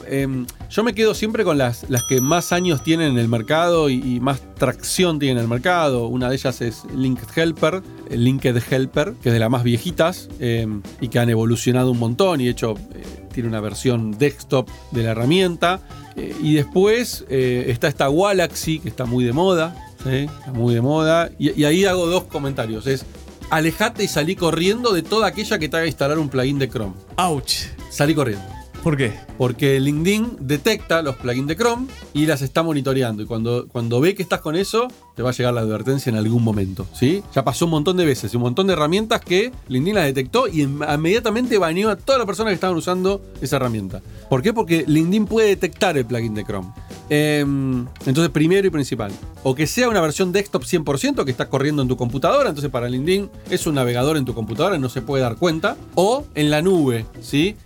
yo me quedo siempre con las, las que más años tienen en el mercado y, y más tracción tienen en el mercado. Una de ellas es Linked Helper, el Linked Helper, que es de las más viejitas eh, y que han evolucionado un montón y de hecho eh, tiene una versión desktop de la herramienta. Eh, y después eh, está esta Galaxy, que está muy de moda. ¿Sí? Está muy de moda. Y, y ahí hago dos comentarios. Es alejate y salí corriendo de toda aquella que te haga instalar un plugin de Chrome. Ouch. Salí corriendo. ¿Por qué? Porque LinkedIn detecta los plugins de Chrome y las está monitoreando. Y cuando, cuando ve que estás con eso, te va a llegar la advertencia en algún momento. ¿sí? Ya pasó un montón de veces, un montón de herramientas que LinkedIn las detectó y inmediatamente baneó a todas las personas que estaban usando esa herramienta. ¿Por qué? Porque LinkedIn puede detectar el plugin de Chrome. Em, entonces, primero y principal, o que sea una versión desktop 100% que está corriendo en tu computadora, entonces para LinkedIn es un navegador en tu computadora, no se puede dar cuenta, o en la nube, ¿sí?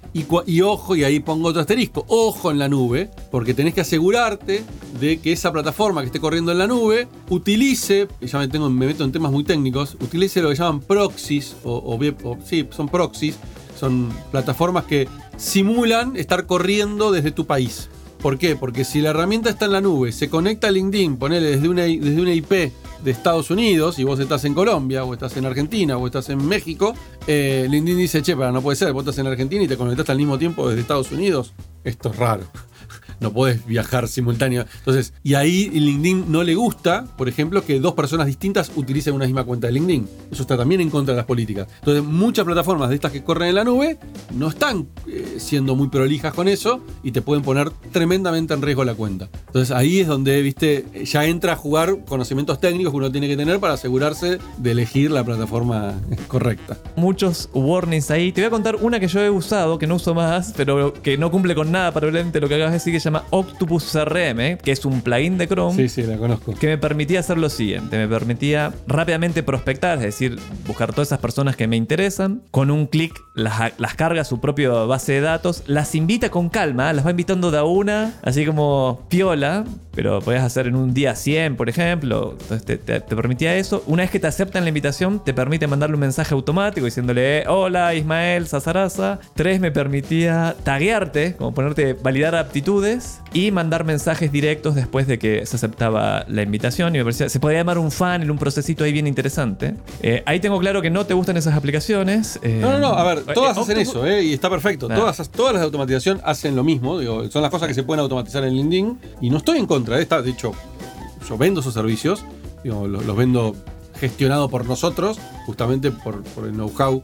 Y, ojo, y ahí pongo otro asterisco, ojo en la nube, porque tenés que asegurarte de que esa plataforma que esté corriendo en la nube utilice, y ya me, tengo, me meto en temas muy técnicos, utilice lo que llaman proxies, o, o- sí, son proxies, son plataformas que simulan estar corriendo desde tu país. ¿Por qué? Porque si la herramienta está en la nube, se conecta a LinkedIn, ponele desde una, desde una IP de Estados Unidos y vos estás en Colombia, o estás en Argentina, o estás en México, eh, LinkedIn dice, che, pero no puede ser, vos estás en Argentina y te conectaste al mismo tiempo desde Estados Unidos. Esto es raro. No podés viajar simultáneo. Entonces, y ahí LinkedIn no le gusta, por ejemplo, que dos personas distintas utilicen una misma cuenta de LinkedIn. Eso está también en contra de las políticas. Entonces, muchas plataformas de estas que corren en la nube no están eh, siendo muy prolijas con eso y te pueden poner tremendamente en riesgo la cuenta. Entonces, ahí es donde, viste, ya entra a jugar conocimientos técnicos que uno tiene que tener para asegurarse de elegir la plataforma correcta. Muchos warnings ahí. Te voy a contar una que yo he usado, que no uso más, pero que no cumple con nada probablemente lo que acabas de decir, que se llama Octopus CRM, que es un plugin de Chrome. Sí, sí, la conozco. que me permitía hacer lo siguiente, me permitía rápidamente prospectar, es decir, buscar todas esas personas que me interesan, con un clic las, las carga a su propia base de datos, las invita con calma, las va invitando de a una, así como piola, pero podías hacer en un día 100, por ejemplo, entonces te, permitía eso. Una vez que te aceptan la invitación, te permite mandarle un mensaje automático diciéndole, hola Ismael Sazaraza. Tres, me permitía taguearte, como ponerte, validar aptitudes y mandar mensajes directos después de que se aceptaba la invitación. Y me parecía, se podía llamar un funnel, un procesito ahí bien interesante. Eh, ahí tengo claro que no te gustan esas aplicaciones. eh, No, no, no, a ver, eh, todas hacen eso, ¿eh? Y está perfecto. Todas, todas las de automatización hacen lo mismo, digo, son las cosas que se pueden automatizar en LinkedIn. Y no estoy en contra de esta, de hecho, yo vendo esos servicios, digo, los, los vendo gestionado por nosotros, justamente por, por el know-how.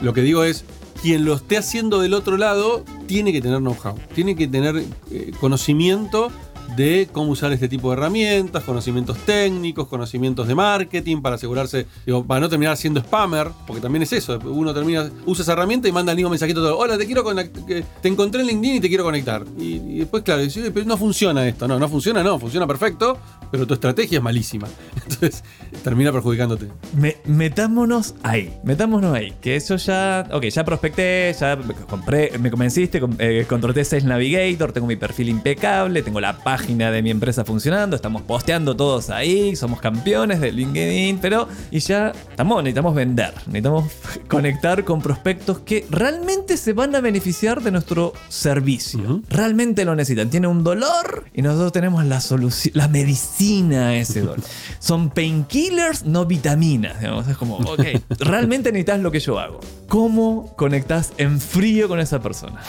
Lo que digo es, quien lo esté haciendo del otro lado tiene que tener know-how, tiene que tener eh, conocimiento de cómo usar este tipo de herramientas, conocimientos técnicos, conocimientos de marketing para asegurarse, digo, para no terminar siendo spammer, porque también es eso, uno termina, usa esa herramienta y manda el mismo mensajito, todo, hola, te quiero conectar, te encontré en LinkedIn y te quiero conectar. Y, después, claro, dice, pero no funciona esto, no, no funciona, no, funciona perfecto, pero tu estrategia es malísima. Entonces, termina perjudicándote. Me- metámonos ahí, metámonos ahí. Que eso ya, ok, ya prospecté, ya compré, me convenciste, con- eh, contraté Sales Navigator, tengo mi perfil impecable, tengo la página de mi empresa funcionando, estamos posteando todos ahí, somos campeones de LinkedIn, pero y ya estamos, necesitamos vender, necesitamos conectar con prospectos que realmente se van a beneficiar de nuestro servicio. Realmente lo necesitan. Tiene un dolor y nosotros tenemos la solución, la medicina a ese dolor. Son painkillers, no vitaminas. digamos. Es como, ok, realmente necesitas lo que yo hago. ¿Cómo conectás en frío con esa persona?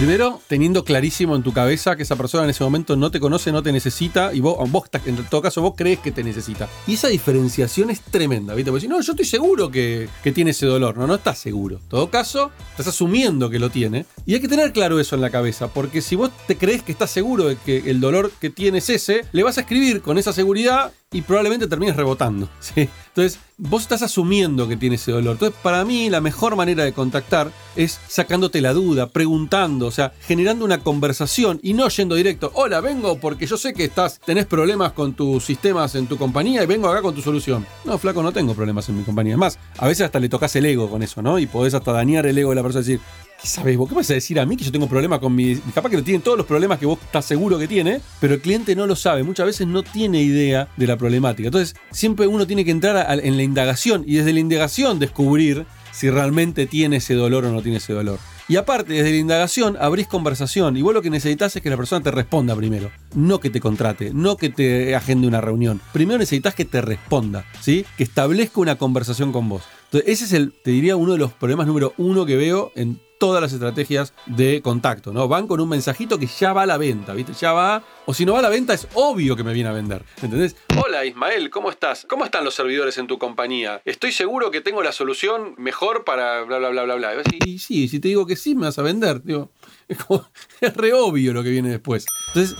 Primero, teniendo clarísimo en tu cabeza que esa persona en ese momento no te conoce, no te necesita, y vos, en todo caso, vos crees que te necesita. Y esa diferenciación es tremenda, ¿viste? Porque si no, yo estoy seguro que, que tiene ese dolor. No, no estás seguro. En todo caso, estás asumiendo que lo tiene. Y hay que tener claro eso en la cabeza, porque si vos te crees que estás seguro de que el dolor que tienes es ese, le vas a escribir con esa seguridad y probablemente termines rebotando. Entonces, vos estás asumiendo que tiene ese dolor. Entonces, para mí, la mejor manera de contactar es sacándote la duda, preguntando, o sea, generando una conversación y no yendo directo. Hola, vengo porque yo sé que estás, tenés problemas con tus sistemas en tu compañía y vengo acá con tu solución. No, flaco, no tengo problemas en mi compañía. Es más, a veces hasta le tocas el ego con eso, ¿no? Y podés hasta dañar el ego de la persona y decir, ¿Qué sabes vos? ¿Qué vas a decir a mí que yo tengo problemas con mi. Capaz que lo tienen todos los problemas que vos estás seguro que tiene, pero el cliente no lo sabe. Muchas veces no tiene idea de la problemática. Entonces, siempre uno tiene que entrar en la indagación y desde la indagación descubrir si realmente tiene ese dolor o no tiene ese dolor. Y aparte, desde la indagación abrís conversación y vos lo que necesitas es que la persona te responda primero, no que te contrate, no que te agende una reunión. Primero necesitas que te responda, ¿sí? Que establezca una conversación con vos. Entonces, ese es el, te diría, uno de los problemas número uno que veo en todas las estrategias de contacto, ¿no? Van con un mensajito que ya va a la venta, ¿viste? Ya va, o si no va a la venta es obvio que me viene a vender, ¿entendés? Hola Ismael, ¿cómo estás? ¿Cómo están los servidores en tu compañía? Estoy seguro que tengo la solución mejor para bla bla bla bla bla. Y sí, si te digo que sí, me vas a vender, digo, es, como- re obvio lo que viene después. Entonces,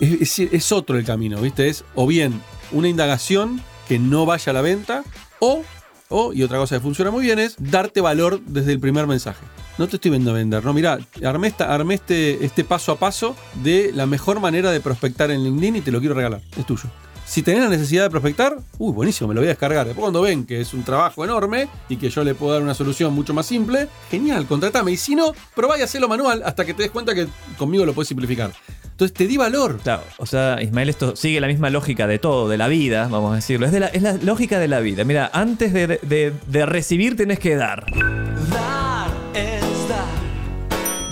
es, es- es otro el camino, ¿viste? Es o bien una indagación que no vaya a la venta, o, o, y otra cosa que funciona muy bien es darte valor desde el primer mensaje. No te estoy viendo vender, no, mira, armé, esta- armé este, este paso a paso de la mejor manera de prospectar en LinkedIn y te lo quiero regalar, es tuyo. Si tenés la necesidad de prospectar, uy, buenísimo, me lo voy a descargar. Después cuando ven que es un trabajo enorme y que yo le puedo dar una solución mucho más simple, genial, contratame. Y si no, probá y hacelo manual hasta que te des cuenta que conmigo lo puedes simplificar. Entonces te di valor. Claro, o sea, Ismael, esto sigue la misma lógica de todo, de la vida, vamos a decirlo. Es, la, es la lógica de la vida. Mira, antes de, de- de recibir tenés que dar.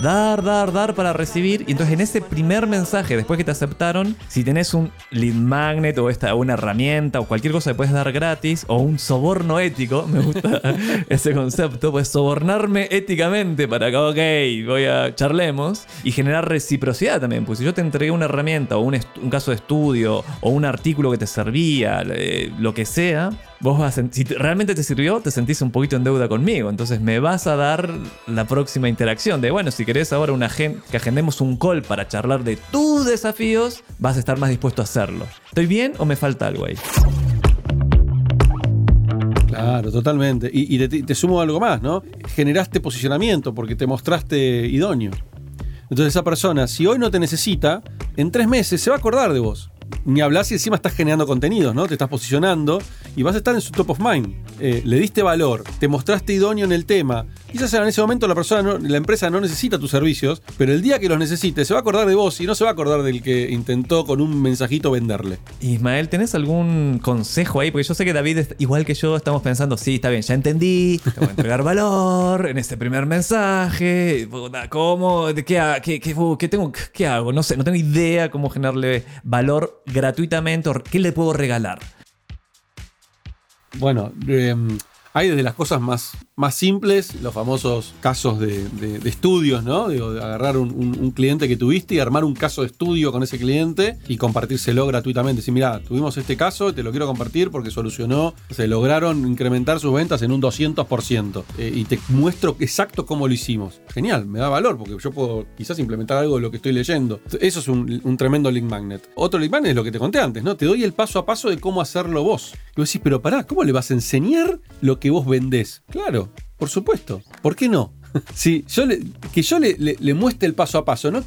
Dar, dar, dar para recibir. Y entonces en ese primer mensaje, después que te aceptaron, si tenés un lead magnet o esta, una herramienta o cualquier cosa que puedes dar gratis, o un soborno ético, me gusta ese concepto, pues sobornarme éticamente para que, ok, voy a charlemos y generar reciprocidad también. Pues si yo te entregué una herramienta o un, caso de estudio o un artículo que te servía, eh, lo que sea, vos si te- realmente te sirvió, te sentís un poquito en deuda conmigo. Entonces me vas a dar la próxima interacción de, bueno, si querés ahora una gen- que agendemos un call para charlar de tus desafíos, vas a estar más dispuesto a hacerlo. ¿Estoy bien o me falta algo ahí? Claro, totalmente. Y, y te, te sumo algo más, ¿no? Generaste posicionamiento porque te mostraste idóneo. Entonces esa persona, si hoy no te necesita, en tres meses se va a acordar de vos. Ni hablar si encima estás generando contenidos, ¿no? Te estás posicionando y vas a estar en su top of mind. Eh, le diste valor, te mostraste idóneo en el tema. Quizás en ese momento la persona, no- la empresa no necesita tus servicios, pero el día que los necesite se va a acordar de vos y no se va a acordar del que intentó con un mensajito venderle. Ismael, ¿tenés algún consejo ahí? Porque yo sé que David, igual que yo, estamos pensando, sí, está bien, ya entendí, te voy a entregar valor en este primer mensaje. ¿Cómo? ¿De ¿Qué, qué, qué- uh, qué tengo, ¿Qué hago? No sé, no tengo idea cómo generarle valor gratuitamente o qué le puedo regalar. Bueno, eh, Hay desde las cosas más, más simples, los famosos casos de, de- estudios, ¿no? Digo, de agarrar un, un- un cliente que tuviste y armar un caso de estudio con ese cliente y compartírselo gratuitamente. Decir, mira, tuvimos este caso, te lo quiero compartir porque solucionó, se lograron incrementar sus ventas en un 200%. eh, y te muestro exacto cómo lo hicimos. Genial, me da valor porque yo puedo quizás implementar algo de lo que estoy leyendo. Eso es un, un tremendo link magnet. Otro link magnet es lo que te conté antes, ¿no? Te doy el paso a paso de cómo hacerlo vos. Y vos decís, pero pará, ¿cómo le vas a enseñar lo que vos vendés? Claro, por supuesto. ¿Por qué no? Sí, yo que yo le, muestre el paso a paso, no,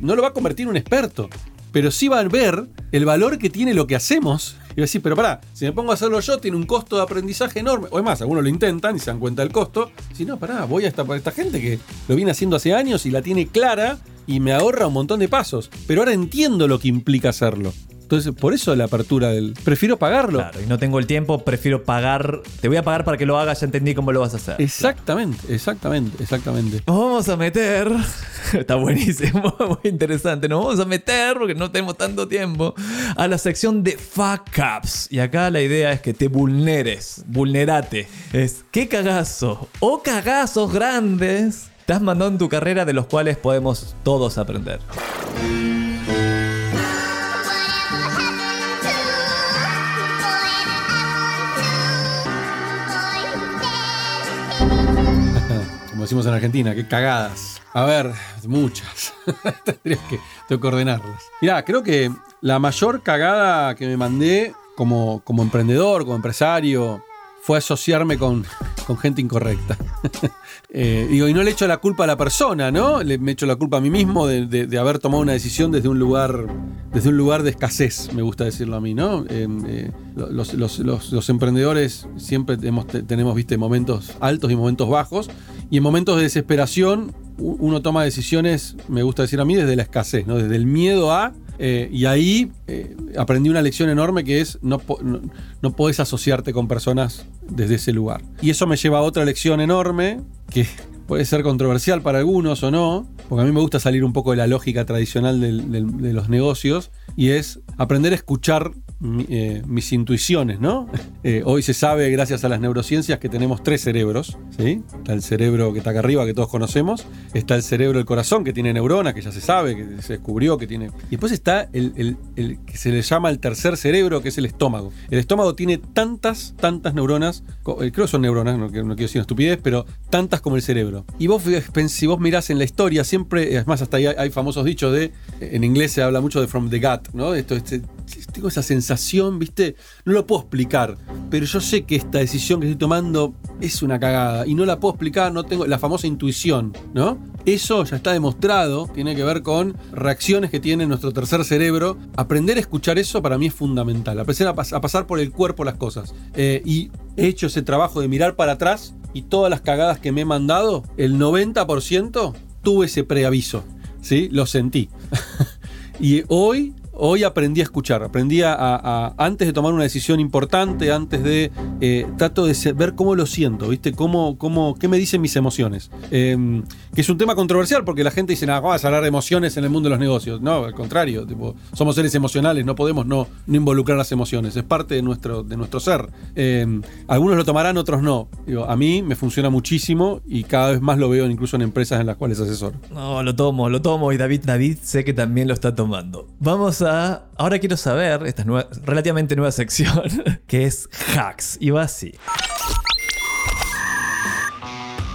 no lo va a convertir en un experto, pero sí va a ver el valor que tiene lo que hacemos. Y va a decir, pero pará, si me pongo a hacerlo yo, tiene un costo de aprendizaje enorme. O es más, algunos lo intentan y se dan cuenta del costo. Si no, pará, voy a esta, esta gente que lo viene haciendo hace años y la tiene clara y me ahorra un montón de pasos. Pero ahora entiendo lo que implica hacerlo. Entonces, por eso la apertura del. Prefiero pagarlo. Claro, y no tengo el tiempo, prefiero pagar. Te voy a pagar para que lo hagas, ya entendí cómo lo vas a hacer. Exactamente, exactamente, exactamente. Nos vamos a meter. Está buenísimo, muy interesante. Nos vamos a meter, porque no tenemos tanto tiempo, a la sección de fuck ups. Y acá la idea es que te vulneres, vulnerate. Es qué cagazo o cagazos grandes te has mandado en tu carrera de los cuales podemos todos aprender. Como decimos en Argentina, qué cagadas. A ver, muchas. Tendría que, tengo que ordenarlas. Mirá, creo que la mayor cagada que me mandé como, como emprendedor, como empresario, fue asociarme con, con gente incorrecta. Eh, y no le echo la culpa a la persona, ¿no? Le, me echo la culpa a mí mismo de, de- haber tomado una decisión desde un lugar, desde un lugar de escasez, me gusta decirlo a mí, ¿no? Eh, eh, los, los- los- los emprendedores siempre hemos- te- tenemos, viste, momentos altos y momentos bajos, y en momentos de desesperación uno toma decisiones, me gusta decir a mí, desde la escasez, ¿no? Desde el miedo a... eh, y ahí eh, aprendí una lección enorme que es no, no, asociarte con personas desde ese lugar. Y eso me lleva a otra lección enorme que puede ser controversial para algunos o no, porque a mí me gusta salir un poco de la lógica tradicional de los negocios, y es aprender a escuchar eh, mis intuiciones, ¿no? Eh, hoy se sabe, gracias a las neurociencias, que tenemos tres cerebros, ¿sí? Está el cerebro que está acá arriba, que todos conocemos, está el cerebro del corazón, que tiene neuronas, que ya se sabe, que se descubrió, que tiene... Y después está el, que se le llama el tercer cerebro, que es el estómago. El estómago tiene tantas, tantas neuronas, eh, creo que son neuronas, no, no quiero decir una estupidez, pero tantas como el cerebro. Y vos, si vos mirás en la historia, siempre, es más, hasta ahí hay, hay famosos dichos de, en inglés se habla mucho de from the gut, ¿no? Esto, este, tengo esa sensación, ¿viste? No lo puedo explicar, pero yo sé que esta decisión que estoy tomando es una cagada y no la puedo explicar, no tengo la famosa intuición, ¿no? Eso ya está demostrado, tiene que ver con reacciones que tiene nuestro tercer cerebro. Aprender a escuchar eso para mí es fundamental, aprender a, a pasar por el cuerpo las cosas. Eh, y he hecho ese trabajo de mirar para atrás y todas las cagadas que me he mandado, el 90% tuve ese preaviso, ¿sí? Lo sentí. Y hoy, hoy aprendí a escuchar, aprendí a, antes de tomar una decisión importante, antes de, eh, trato de ver cómo lo siento, ¿viste? Cómo, cómo, ¿Qué me dicen mis emociones? Eh, que es un tema controversial porque la gente dice, nada, vas a hablar de emociones en el mundo de los negocios. No, al contrario, somos seres emocionales, no podemos no, involucrar las emociones, es parte de nuestro, de nuestro ser. Eh, algunos lo tomarán, otros no. A mí me funciona muchísimo y cada vez más lo veo incluso en empresas en las cuales asesoro. No, lo tomo, lo tomo y David, David sé que también lo está tomando. Vamos a... Ahora quiero saber, esta nueva, relativamente nueva sección, que es hacks. Y va así.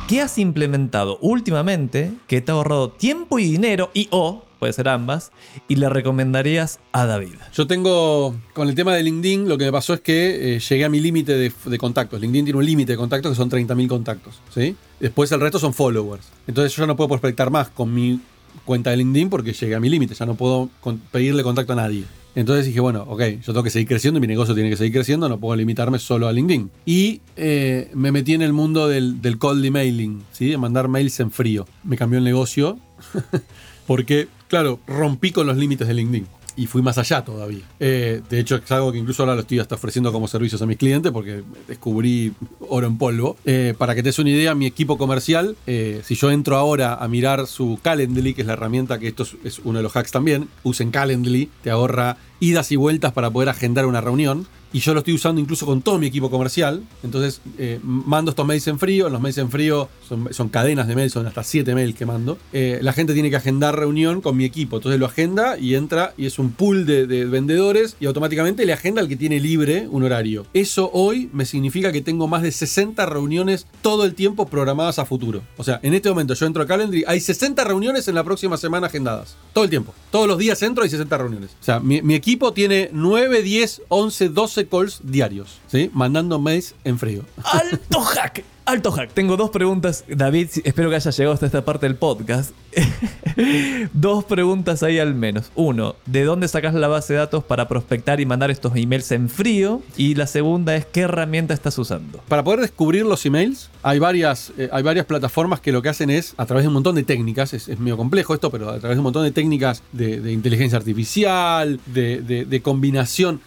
¿Qué has implementado últimamente que te ha ahorrado tiempo y dinero y o, puede ser ambas, y le recomendarías a David? Yo tengo, con el tema de LinkedIn, lo que me pasó es que eh, llegué a mi límite de, contactos. LinkedIn tiene un límite de contactos que son 30.000 contactos. ¿sí? Después el resto son followers. Entonces yo no puedo prospectar más con mi cuenta de LinkedIn porque llegué a mi límite. Ya no puedo pedirle contacto a nadie. Entonces dije, bueno, ok, yo tengo que seguir creciendo, mi negocio tiene que seguir creciendo, no puedo limitarme solo a LinkedIn. Y eh, me metí en el mundo del, del cold emailing, ¿sí? de mandar mails en frío. Me cambió el negocio porque, claro, rompí con los límites de LinkedIn. Y fui más allá todavía. Eh, de hecho, es algo que incluso ahora lo estoy hasta ofreciendo como servicios a mis clientes porque descubrí oro en polvo. Eh, para que te des una idea, mi equipo comercial, eh, si yo entro ahora a mirar su Calendly, que es la herramienta que esto es, es uno de los hacks también, usen Calendly, te ahorra idas y vueltas para poder agendar una reunión. Y yo lo estoy usando incluso con todo mi equipo comercial. Entonces eh, mando estos mails en frío. En los mails en frío son, cadenas de mails, son hasta 7 mails que mando. Eh, la gente tiene que agendar reunión con mi equipo. Entonces lo agenda y entra y es un pool de, de vendedores y automáticamente le agenda al que tiene libre un horario. Eso hoy me significa que tengo más de 60 reuniones todo el tiempo programadas a futuro. O sea, en este momento yo entro a Calendly, hay 60 reuniones en la próxima semana agendadas. Todo el tiempo. Todos los días entro y hay 60 reuniones. O sea, mi, mi equipo tiene 9, 10, 11, 12 calls diarios, ¿sí? Mandando mails en frío. ¡Alto hack! Alto hack. Tengo dos preguntas, David. Espero que haya llegado hasta esta parte del podcast. dos preguntas ahí al menos. Uno, ¿de dónde sacas la base de datos para prospectar y mandar estos emails en frío? Y la segunda es, ¿qué herramienta estás usando? Para poder descubrir los emails, hay varias, eh, hay varias plataformas que lo que hacen es, a través de un montón de técnicas, es, es medio complejo esto, pero a través de un montón de técnicas de, inteligencia artificial, de, de- combinación.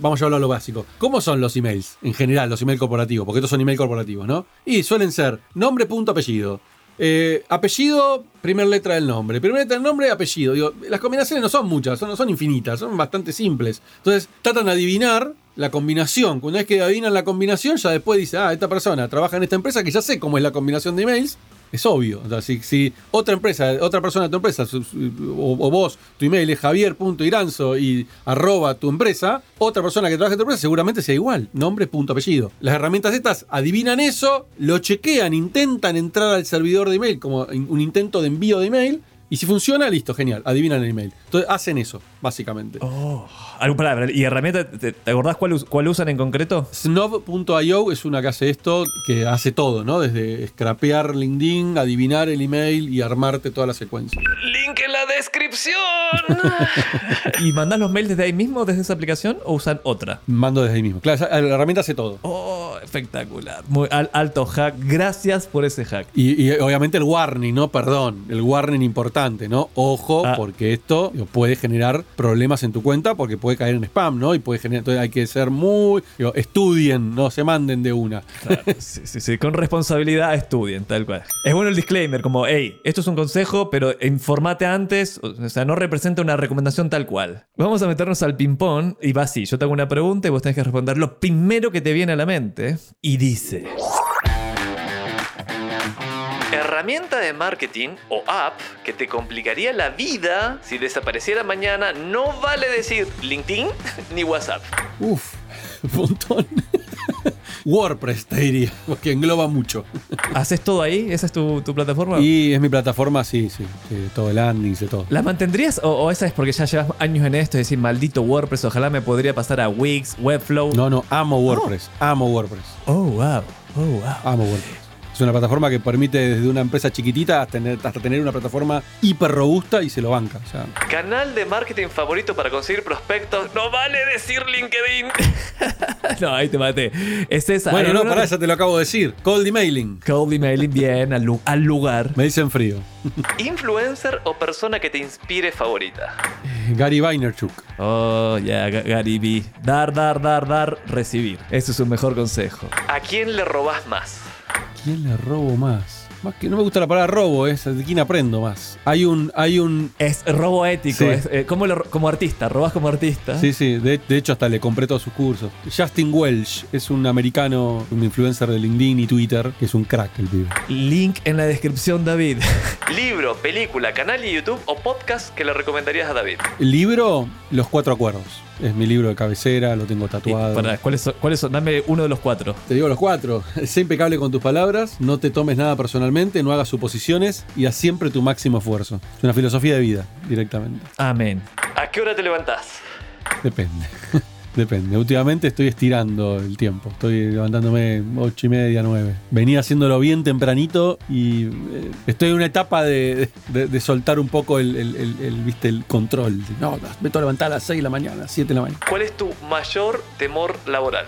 Vamos a hablar lo básico. ¿Cómo son los emails en general, los emails corporativos? Porque estos son emails corporativos, ¿no? Y suelen ser nombre, punto, apellido. Eh, apellido, primer letra del nombre. Primera letra del nombre, apellido. Las combinaciones no son muchas, son, son infinitas, son bastante simples. Entonces, tratan de adivinar la combinación. Una vez que adivinan la combinación, ya después dice, ah, esta persona trabaja en esta empresa que ya sé cómo es la combinación de emails. Es obvio. O si, otra empresa, otra persona de tu empresa, o, vos, tu email es javier.iranzo y arroba tu empresa, otra persona que trabaja en tu empresa seguramente sea igual. Nombre, punto, apellido. Las herramientas estas adivinan eso, lo chequean, intentan entrar al servidor de email como un intento de envío de email. Y si funciona, listo, genial, adivinan el email. Entonces hacen eso, básicamente. Oh, algo palabra. ¿Y herramienta? ¿Te, te acordás cuál, cuál usan en concreto? Snob.io es una que hace esto, que hace todo, ¿no? Desde scrapear LinkedIn, adivinar el email y armarte toda la secuencia. Link en la descripción. ¿Y mandás los mails desde ahí mismo, desde esa aplicación, o usan otra? Mando desde ahí mismo. Claro, la herramienta hace todo. Oh, espectacular. Muy al- alto hack. Gracias por ese hack. Y, y obviamente el warning, ¿no? Perdón, el warning importante, ¿no? Ojo, Ah. porque esto digo, puede generar problemas en tu cuenta porque puede caer en spam, ¿no? Y puede generar. Entonces hay que ser muy. digo, estudien, no se manden de una. Claro, sí, sí, sí. Con responsabilidad estudien, tal cual. Es bueno el disclaimer, como, hey, esto es un consejo, pero informate antes, o sea, no representa una recomendación tal cual. Vamos a meternos al ping-pong y va así. Yo te hago una pregunta y vos tenés que responder lo primero que te viene a la mente. Y dice... Herramienta de marketing o app que te complicaría la vida si desapareciera mañana no vale decir LinkedIn ni WhatsApp. Uf, un montón. WordPress, te diría, porque engloba mucho. ¿Haces todo ahí? ¿Esa es tu, tu plataforma? Y es mi plataforma, sí, sí. sí, todo el landing, de todo. ¿La mantendrías o, o esa es porque ya llevas años en esto y decir, maldito WordPress, ojalá me podría pasar a Wix, Webflow? No, no, amo WordPress. Amo WordPress. Oh, wow. Oh, wow. Amo WordPress. Es una plataforma que permite desde una empresa chiquitita hasta tener, hasta tener una plataforma hiper robusta y se lo banca. O sea, Canal de marketing favorito para conseguir prospectos. No vale decir LinkedIn. no, ahí te maté. Es esa. bueno, ¿Hay no, para eso te lo acabo de decir. Cold emailing. Cold emailing, bien, al, lu- al lugar. Me dicen frío. Influencer o persona que te inspire favorita. Gary Vaynerchuk. Oh, ya, Ga- Gary B. Dar, dar, dar, dar, recibir. Ese es un mejor consejo. ¿A quién le robás más? ¿Quién le robo más? Más que no me gusta la palabra robo, es de quién aprendo más. Hay un, hay un. Es robo ético. Sí. Es, eh, ¿cómo lo- como artista, robás como artista. Sí, sí, de, de hecho hasta le compré todos sus cursos. Justin Welsh es un americano, un influencer de LinkedIn y Twitter, que es un crack el pibe. Link en la descripción, David. Libro, película, canal de YouTube o podcast que le recomendarías a David. Libro, Los Cuatro Acuerdos. Es mi libro de cabecera, lo tengo tatuado. para, ¿cuáles, son, ¿Cuáles son? Dame uno de los cuatro. Te digo los cuatro. Sé impecable con tus palabras, no te tomes nada personalmente, no hagas suposiciones y haz siempre tu máximo esfuerzo. Es una filosofía de vida, directamente. Amén. ¿A qué hora te levantás? Depende. Depende. Últimamente estoy estirando el tiempo. Estoy levantándome ocho y media, nueve. Venía haciéndolo bien tempranito y eh, estoy en una etapa de, soltar un poco el, ¿viste? el control. No, me tengo que levantar a las 6 de la mañana, a las 7 de la mañana. ¿Cuál es tu mayor temor laboral?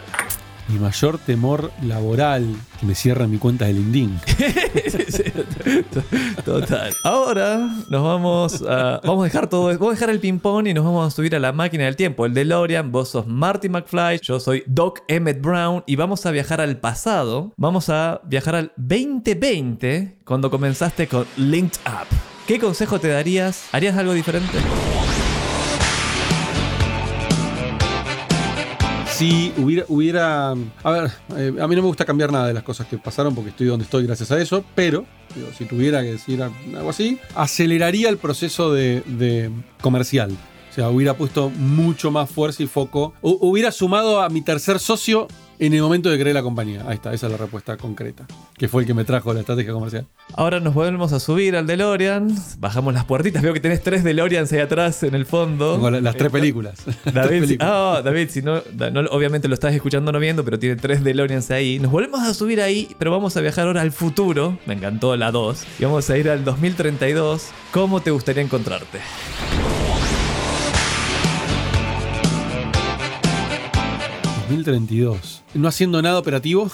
Mi mayor temor laboral que me cierran mi cuenta de LinkedIn. Total. Ahora nos vamos a. Vamos a dejar todo. Vamos a dejar el ping-pong y nos vamos a subir a la máquina del tiempo. El DeLorean. Vos sos Marty McFly. Yo soy Doc Emmett Brown. Y vamos a viajar al pasado. Vamos a viajar al 2020. Cuando comenzaste con Linked Up. ¿Qué consejo te darías? ¿Harías algo diferente? Sí, hubiera, hubiera. A ver, eh, a mí no me gusta cambiar nada de las cosas que pasaron porque estoy donde estoy gracias a eso, pero si tuviera que decir algo así, aceleraría el proceso de, comercial. O sea, hubiera puesto mucho más fuerza y foco. Hu- hubiera sumado a mi tercer socio en el momento de crear la compañía. Ahí está, esa es la respuesta concreta. Que fue el que me trajo la estrategia comercial. Ahora nos volvemos a subir al DeLorean. Bajamos las puertitas. Veo que tenés tres DeLoreans ahí atrás en el fondo. Tengo las tres películas. Las tres David, si, ah, David, si no- obviamente lo estás escuchando no viendo, pero tiene tres DeLoreans ahí. Nos volvemos a subir ahí, pero vamos a viajar ahora al futuro. Me encantó la 2. Y vamos a ir al 2032. ¿Cómo te gustaría encontrarte? 2032. No haciendo nada operativo.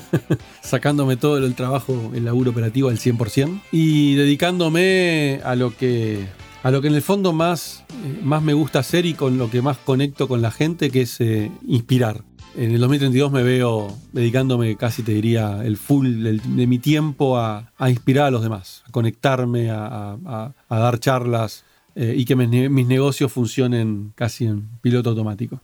Sacándome todo el trabajo, el laburo operativo al 100%. Y dedicándome a lo que, a lo que en el fondo más, eh, más me gusta hacer y con lo que más conecto con la gente, que es eh, inspirar. En el 2032 me veo dedicándome casi te diría el full del- de mi tiempo a, a inspirar a los demás, a conectarme, a- a- a dar charlas eh, y que mis, ne- mis negocios funcionen casi en piloto automático.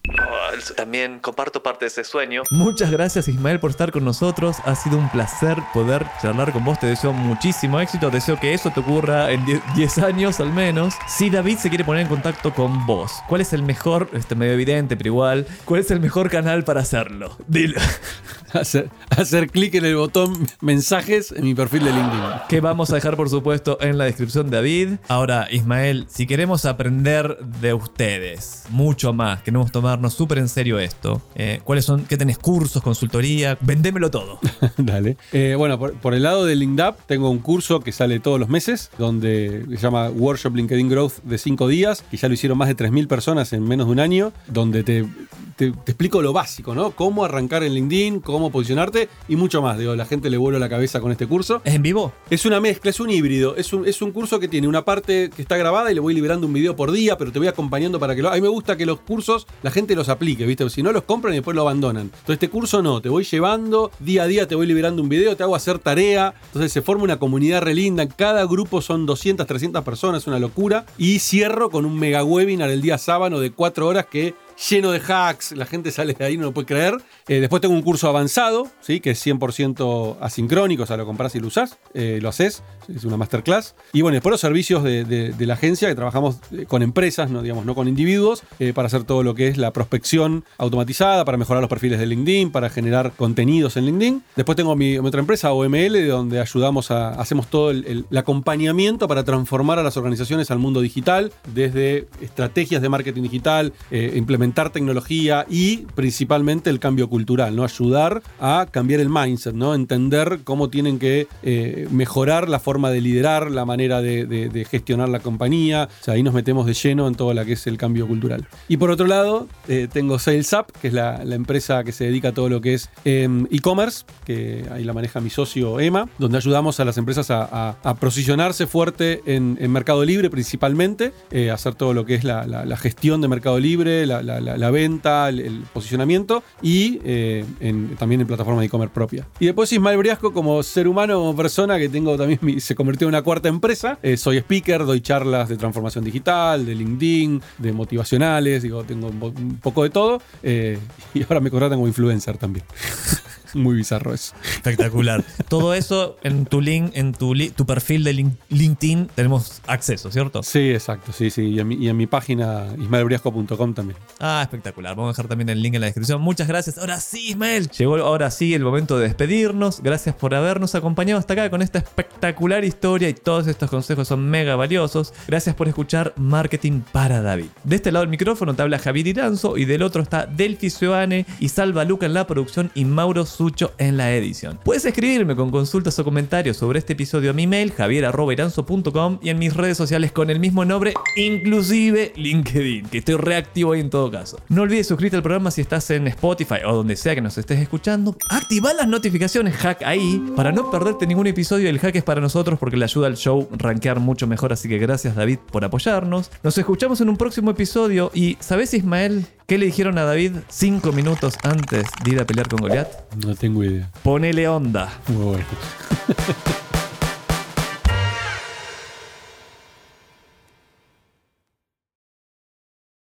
También comparto parte de ese sueño. Muchas gracias Ismael por estar con nosotros. Ha sido un placer poder charlar con vos. Te deseo muchísimo éxito. Deseo que eso te ocurra en 10 10 años al menos. Si David se quiere poner en contacto con vos, ¿cuál es el mejor, este medio evidente, pero igual, cuál es el mejor canal para hacerlo? Dilo. hacer, hacer clic en el botón mensajes en mi perfil de LinkedIn. Que vamos a dejar por supuesto en la descripción David. Ahora, Ismael, si queremos aprender de ustedes mucho más, queremos tomarnos súper en serio esto, eh, ¿cuáles son? ¿Qué tenés? ¿Cursos, consultoría? Vendémelo todo. Dale. Eh, bueno, por, por el lado de LinkedIn tengo un curso que sale todos los meses, donde se llama Workshop LinkedIn Growth de 5 días, que ya lo hicieron más de 3.000 personas en menos de un año, donde te, te- te explico lo básico, ¿no? Cómo arrancar en LinkedIn, cómo posicionarte y mucho más. Digo, la gente le vuelo la cabeza con este curso. ¿Es en vivo? Es una mezcla, es un híbrido. Es un, es un curso que tiene una parte que está grabada y le voy liberando un video por día, pero te voy acompañando para que lo. A mí me gusta que los cursos la gente los aplique, ¿viste? Si no los compran y después lo abandonan. Entonces, este curso no, te voy llevando, día a día te voy liberando un video, te hago hacer tarea. Entonces, se forma una comunidad re linda. Cada grupo son 200, 300 personas, es una locura. Y cierro con un mega webinar el día sábado de 4 horas que lleno de hacks, la gente sale de ahí, no lo puede creer. Eh, después tengo un curso avanzado, ¿sí? que es 100% asincrónico, o sea, lo compras y lo usás, eh, lo haces, es una masterclass. Y bueno, después los servicios de, la agencia, que trabajamos eh, con empresas, no, digamos, no con individuos, eh, para hacer todo lo que es la prospección automatizada, para mejorar los perfiles de LinkedIn, para generar contenidos en LinkedIn. Después tengo mi, otra empresa, OML, donde ayudamos a, hacemos todo el, el- acompañamiento para transformar a las organizaciones al mundo digital, desde estrategias de marketing digital, eh, tecnología y principalmente el cambio cultural, ¿no? Ayudar a cambiar el mindset, ¿no? Entender cómo tienen que eh, mejorar la forma de liderar, la manera de, gestionar la compañía. O sea, ahí nos metemos de lleno en todo lo que es el cambio cultural. Y por otro lado, eh, tengo Sales Up, que es la, empresa que se dedica a todo lo que es em, e-commerce, que ahí la maneja mi socio Emma, donde ayudamos a las empresas a, posicionarse fuerte en, Mercado Libre principalmente, eh, hacer todo lo que es la- la gestión de Mercado Libre, la, la- venta, el, posicionamiento y eh, también en plataforma de e-commerce propia. Y después Ismael Briasco como ser humano, como persona, que tengo también, se convirtió en una cuarta empresa. Eh, soy speaker, doy charlas de transformación digital, de LinkedIn, de motivacionales, digo, tengo un poco de todo. eh, y ahora me contratan como influencer también. Muy bizarro eso. Espectacular. Todo eso en tu link, en tu, li- tu perfil de lin- LinkedIn tenemos acceso, ¿cierto? Sí, exacto, sí, sí. Y en mi, y en mi página ismaelbriasco.com también. Ah, espectacular. Vamos a dejar también el link en la descripción. Muchas gracias. Ahora sí, Ismael. Llegó ahora sí el momento de despedirnos. Gracias por habernos acompañado hasta acá con esta espectacular historia y todos estos consejos son mega valiosos. Gracias por escuchar Marketing para David. De este lado del micrófono te habla Javier Iranzo y del otro está Delphi Cioane y Salva Luca en la producción y Mauro En la edición. Puedes escribirme con consultas o comentarios sobre este episodio a mi mail javier.iranzo.com y en mis redes sociales con el mismo nombre, inclusive LinkedIn, que estoy reactivo ahí en todo caso. No olvides suscribirte al programa si estás en Spotify o donde sea que nos estés escuchando. Activa las notificaciones hack ahí para no perderte ningún episodio. El hack es para nosotros porque le ayuda al show rankear mucho mejor, así que gracias David por apoyarnos. Nos escuchamos en un próximo episodio y ¿sabes Ismael qué le dijeron a David cinco minutos antes de ir a pelear con Goliat? No tengo idea. Ponele onda. Muy bueno.